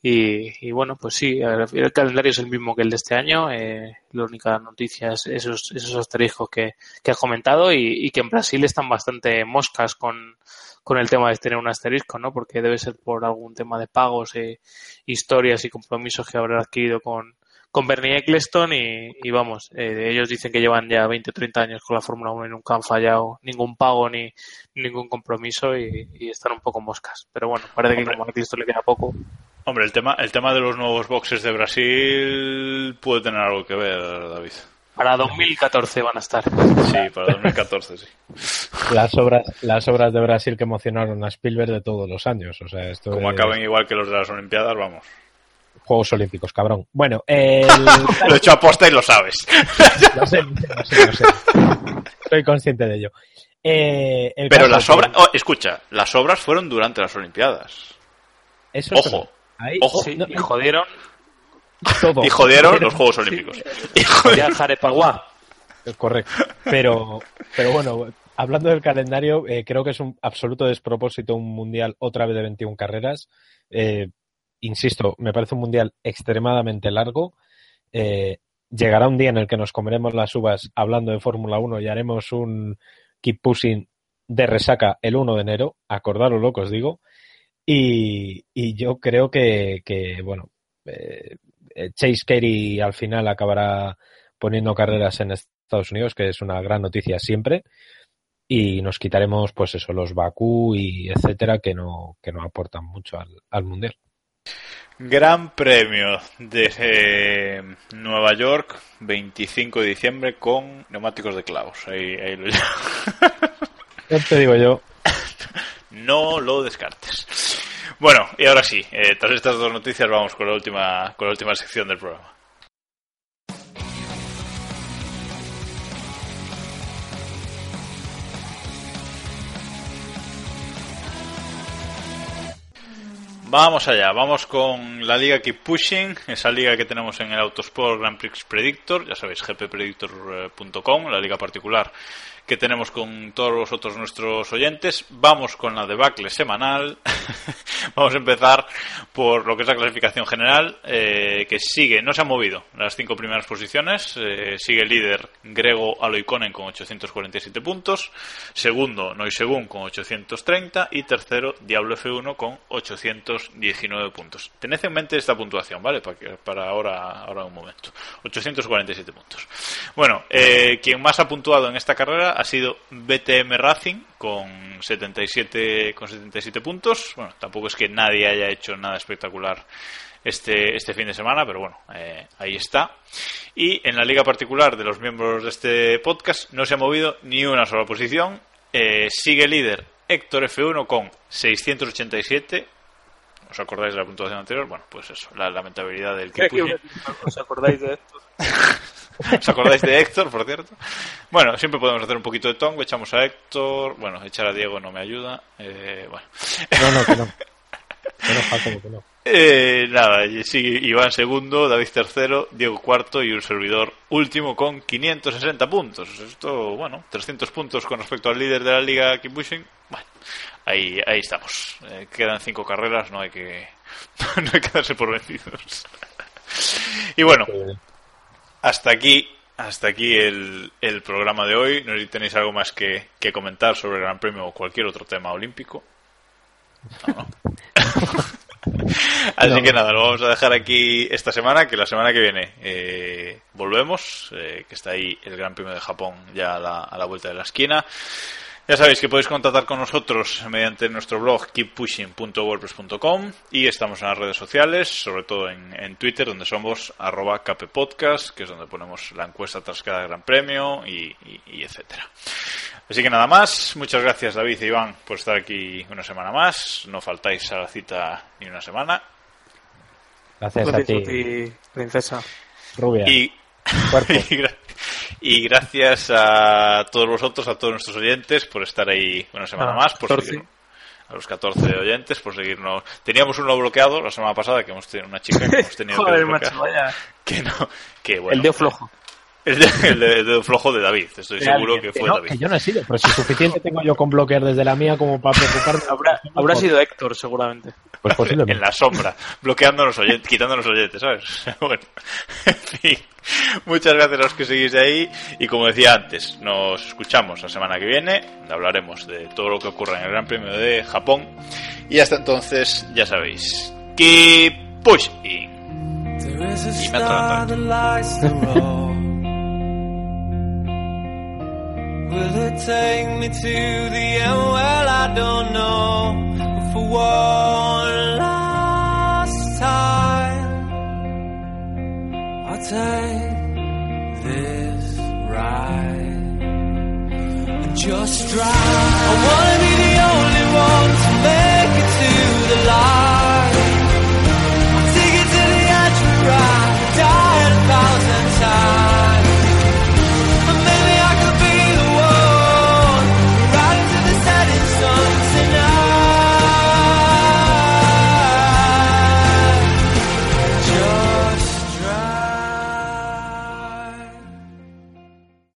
Speaker 2: Y, y bueno, pues sí, el calendario es el mismo que el de este año. Eh, la única noticia es esos, esos asteriscos que, que has comentado y, y, que en Brasil están bastante moscas con, con el tema de tener un asterisco, ¿no? Porque debe ser por algún tema de pagos, eh, historias y compromisos que habrán adquirido con, con Bernie Eccleston y, y vamos, eh, ellos dicen que llevan ya 20 o 30 años con la Fórmula 1 y nunca han fallado ningún pago ni ningún compromiso y, y están un poco moscas. Pero bueno, parece que como a Eccleston le queda poco.
Speaker 1: Hombre, el tema, el tema de los nuevos boxes de Brasil puede tener algo que ver, David.
Speaker 2: Para 2014 van a estar.
Speaker 1: Sí, para 2014, sí.
Speaker 3: Las obras, las obras de Brasil que emocionaron a Spielberg de todos los años. O sea, esto
Speaker 1: Como
Speaker 3: es
Speaker 1: acaben igual que los de las Olimpiadas, vamos.
Speaker 3: Juegos Olímpicos, cabrón. Bueno, el...
Speaker 1: Lo he hecho aposta y lo sabes.
Speaker 3: lo sé, lo sé, lo sé, lo sé. Soy consciente de ello. Eh, el
Speaker 1: Pero las
Speaker 3: que-
Speaker 1: obras, oh, escucha, las obras fueron durante las Olimpiadas.
Speaker 3: Eso es
Speaker 1: Ojo,
Speaker 3: Ahí,
Speaker 1: ojo.
Speaker 2: Sí,
Speaker 3: no,
Speaker 2: y jodieron
Speaker 3: todo.
Speaker 1: Y jodieron los Juegos Olímpicos. Y jodieron-
Speaker 2: Jarepaguá.
Speaker 3: Correcto. Pero, pero bueno, hablando del calendario, eh, creo que es un absoluto despropósito un mundial otra vez de 21 carreras. Eh, insisto, me parece un mundial extremadamente largo. Eh, llegará un día en el que nos comeremos las uvas hablando de Fórmula 1 y haremos un keep pushing de resaca el 1 de enero. Acordaros lo que os digo. Y, yo creo que, bueno, eh, eh, Chase Carey al final acabará poniendo carreras en Estados Unidos, que es una gran noticia siempre. Y nos quitaremos, pues eso, los Bakú y etcétera, que no, que no aportan mucho al mundial.
Speaker 1: Gran premio de eh, Nueva York, 25 de diciembre, con neumáticos de clavos. Ahí, ahí lo llevo.
Speaker 3: Ya te digo yo,
Speaker 1: No lo descartes. Bueno, y ahora sí, eh, tras estas dos noticias vamos con la última, con la última sección del programa. Vamos allá, vamos con la liga Keep Pushing, esa liga que tenemos en el Autosport Grand Prix Predictor, ya sabéis, gppredictor.com, la liga particular que tenemos con todos los otros nuestros oyentes. Vamos con la debacle semanal. Vamos a empezar por lo que es la clasificación general, eh, que sigue, no se han movido las cinco primeras posiciones. Eh, sigue el líder Grego Aloiconen con 847 puntos. Segundo, Noisegun con 830. Y tercero, Diablo F1 con 819 puntos. Tened en mente esta puntuación, ¿vale? Para, que- para ahora, ahora un momento. 847 puntos. Bueno, eh, quien más ha puntuado en esta carrera ha sido BTM Racing con 77, con 77 puntos. Bueno, tampoco es que nadie haya hecho nada espectacular este, este fin de semana, pero bueno, eh, ahí está. Y en la liga particular de los miembros de este podcast no se ha movido ni una sola posición. Eh, sigue líder Héctor F1 con 687. ¿Os acordáis de la puntuación anterior? Bueno, pues eso, la lamentabilidad del que
Speaker 2: ¿Os acordáis de esto?
Speaker 1: ¿Os acordáis de Héctor, por cierto? Bueno, siempre podemos hacer un poquito de tongo. Echamos a Héctor. Bueno, echar a Diego no me ayuda. Eh, bueno.
Speaker 3: no, no, que no. Que no, Paco, que no.
Speaker 1: Eh, nada, Iván segundo, David tercero, Diego cuarto y un servidor último con 560 puntos. Esto, bueno, 300 puntos con respecto al líder de la liga Keep Pushing. Bueno, ahí, ahí estamos. Eh, quedan cinco carreras, no hay que, no hay que darse por vencidos. y bueno, hasta aquí, hasta aquí el, el programa de hoy. No sé si tenéis algo más que, que comentar sobre el Gran Premio o cualquier otro tema olímpico. No, no. Así
Speaker 3: No.
Speaker 1: que nada, lo vamos a dejar aquí esta semana, que la semana que viene eh, volvemos, eh, que está ahí el Gran Premio de Japón ya a la, a la vuelta de la esquina. Ya sabéis que podéis contactar con nosotros mediante nuestro blog keeppushing.wordpress.com y estamos en las redes sociales, sobre todo en, en Twitter, donde somos arroba kppodcast, que es donde ponemos la encuesta tras cada gran premio y, y- y etcétera. Así que nada más, muchas gracias David e Iván por estar aquí una semana más, no faltáis a la cita ni una semana
Speaker 3: Gracias a ti,
Speaker 2: ti, princesa.
Speaker 3: rubia.
Speaker 1: y
Speaker 3: Cuerpo.
Speaker 1: y, gra- y gracias a todos vosotros, a todos nuestros oyentes, por estar ahí una semana
Speaker 2: Ah,
Speaker 1: más, por
Speaker 2: 14.
Speaker 1: seguir- a los 14 oyentes, por seguirnos. Teníamos uno bloqueado la semana pasada, que hemos tenido una chica que hemos tenido que
Speaker 2: Joder,
Speaker 1: desbloquear.
Speaker 2: macho, vaya.
Speaker 1: Que no, que bueno.
Speaker 2: el dedo flojo.
Speaker 1: El, de- el de- el dedo flojo de David, estoy
Speaker 2: De
Speaker 1: seguro
Speaker 2: alguien.
Speaker 1: que
Speaker 3: Que
Speaker 1: fue
Speaker 3: no,
Speaker 1: David.
Speaker 3: que yo no he sido, pero si suficiente tengo yo con bloquear desde la mía como para preocuparme.
Speaker 2: Habrá, habrá sido Héctor, seguramente.
Speaker 3: Pues posiblemente.
Speaker 1: en la sombra, bloqueando los oyentes, quitando los oyentes, ¿sabes? bueno, en fin. Muchas gracias a los que seguís de ahí y como decía antes, nos escuchamos la semana que viene, hablaremos de todo lo que ocurra en el Gran Premio de Japón y hasta entonces, ya sabéis, keep pushing.
Speaker 4: There is a
Speaker 1: Y me
Speaker 4: Will it take me to the end? Well, I don't know. For one last time, I'll take this ride and just drive. I wanna be.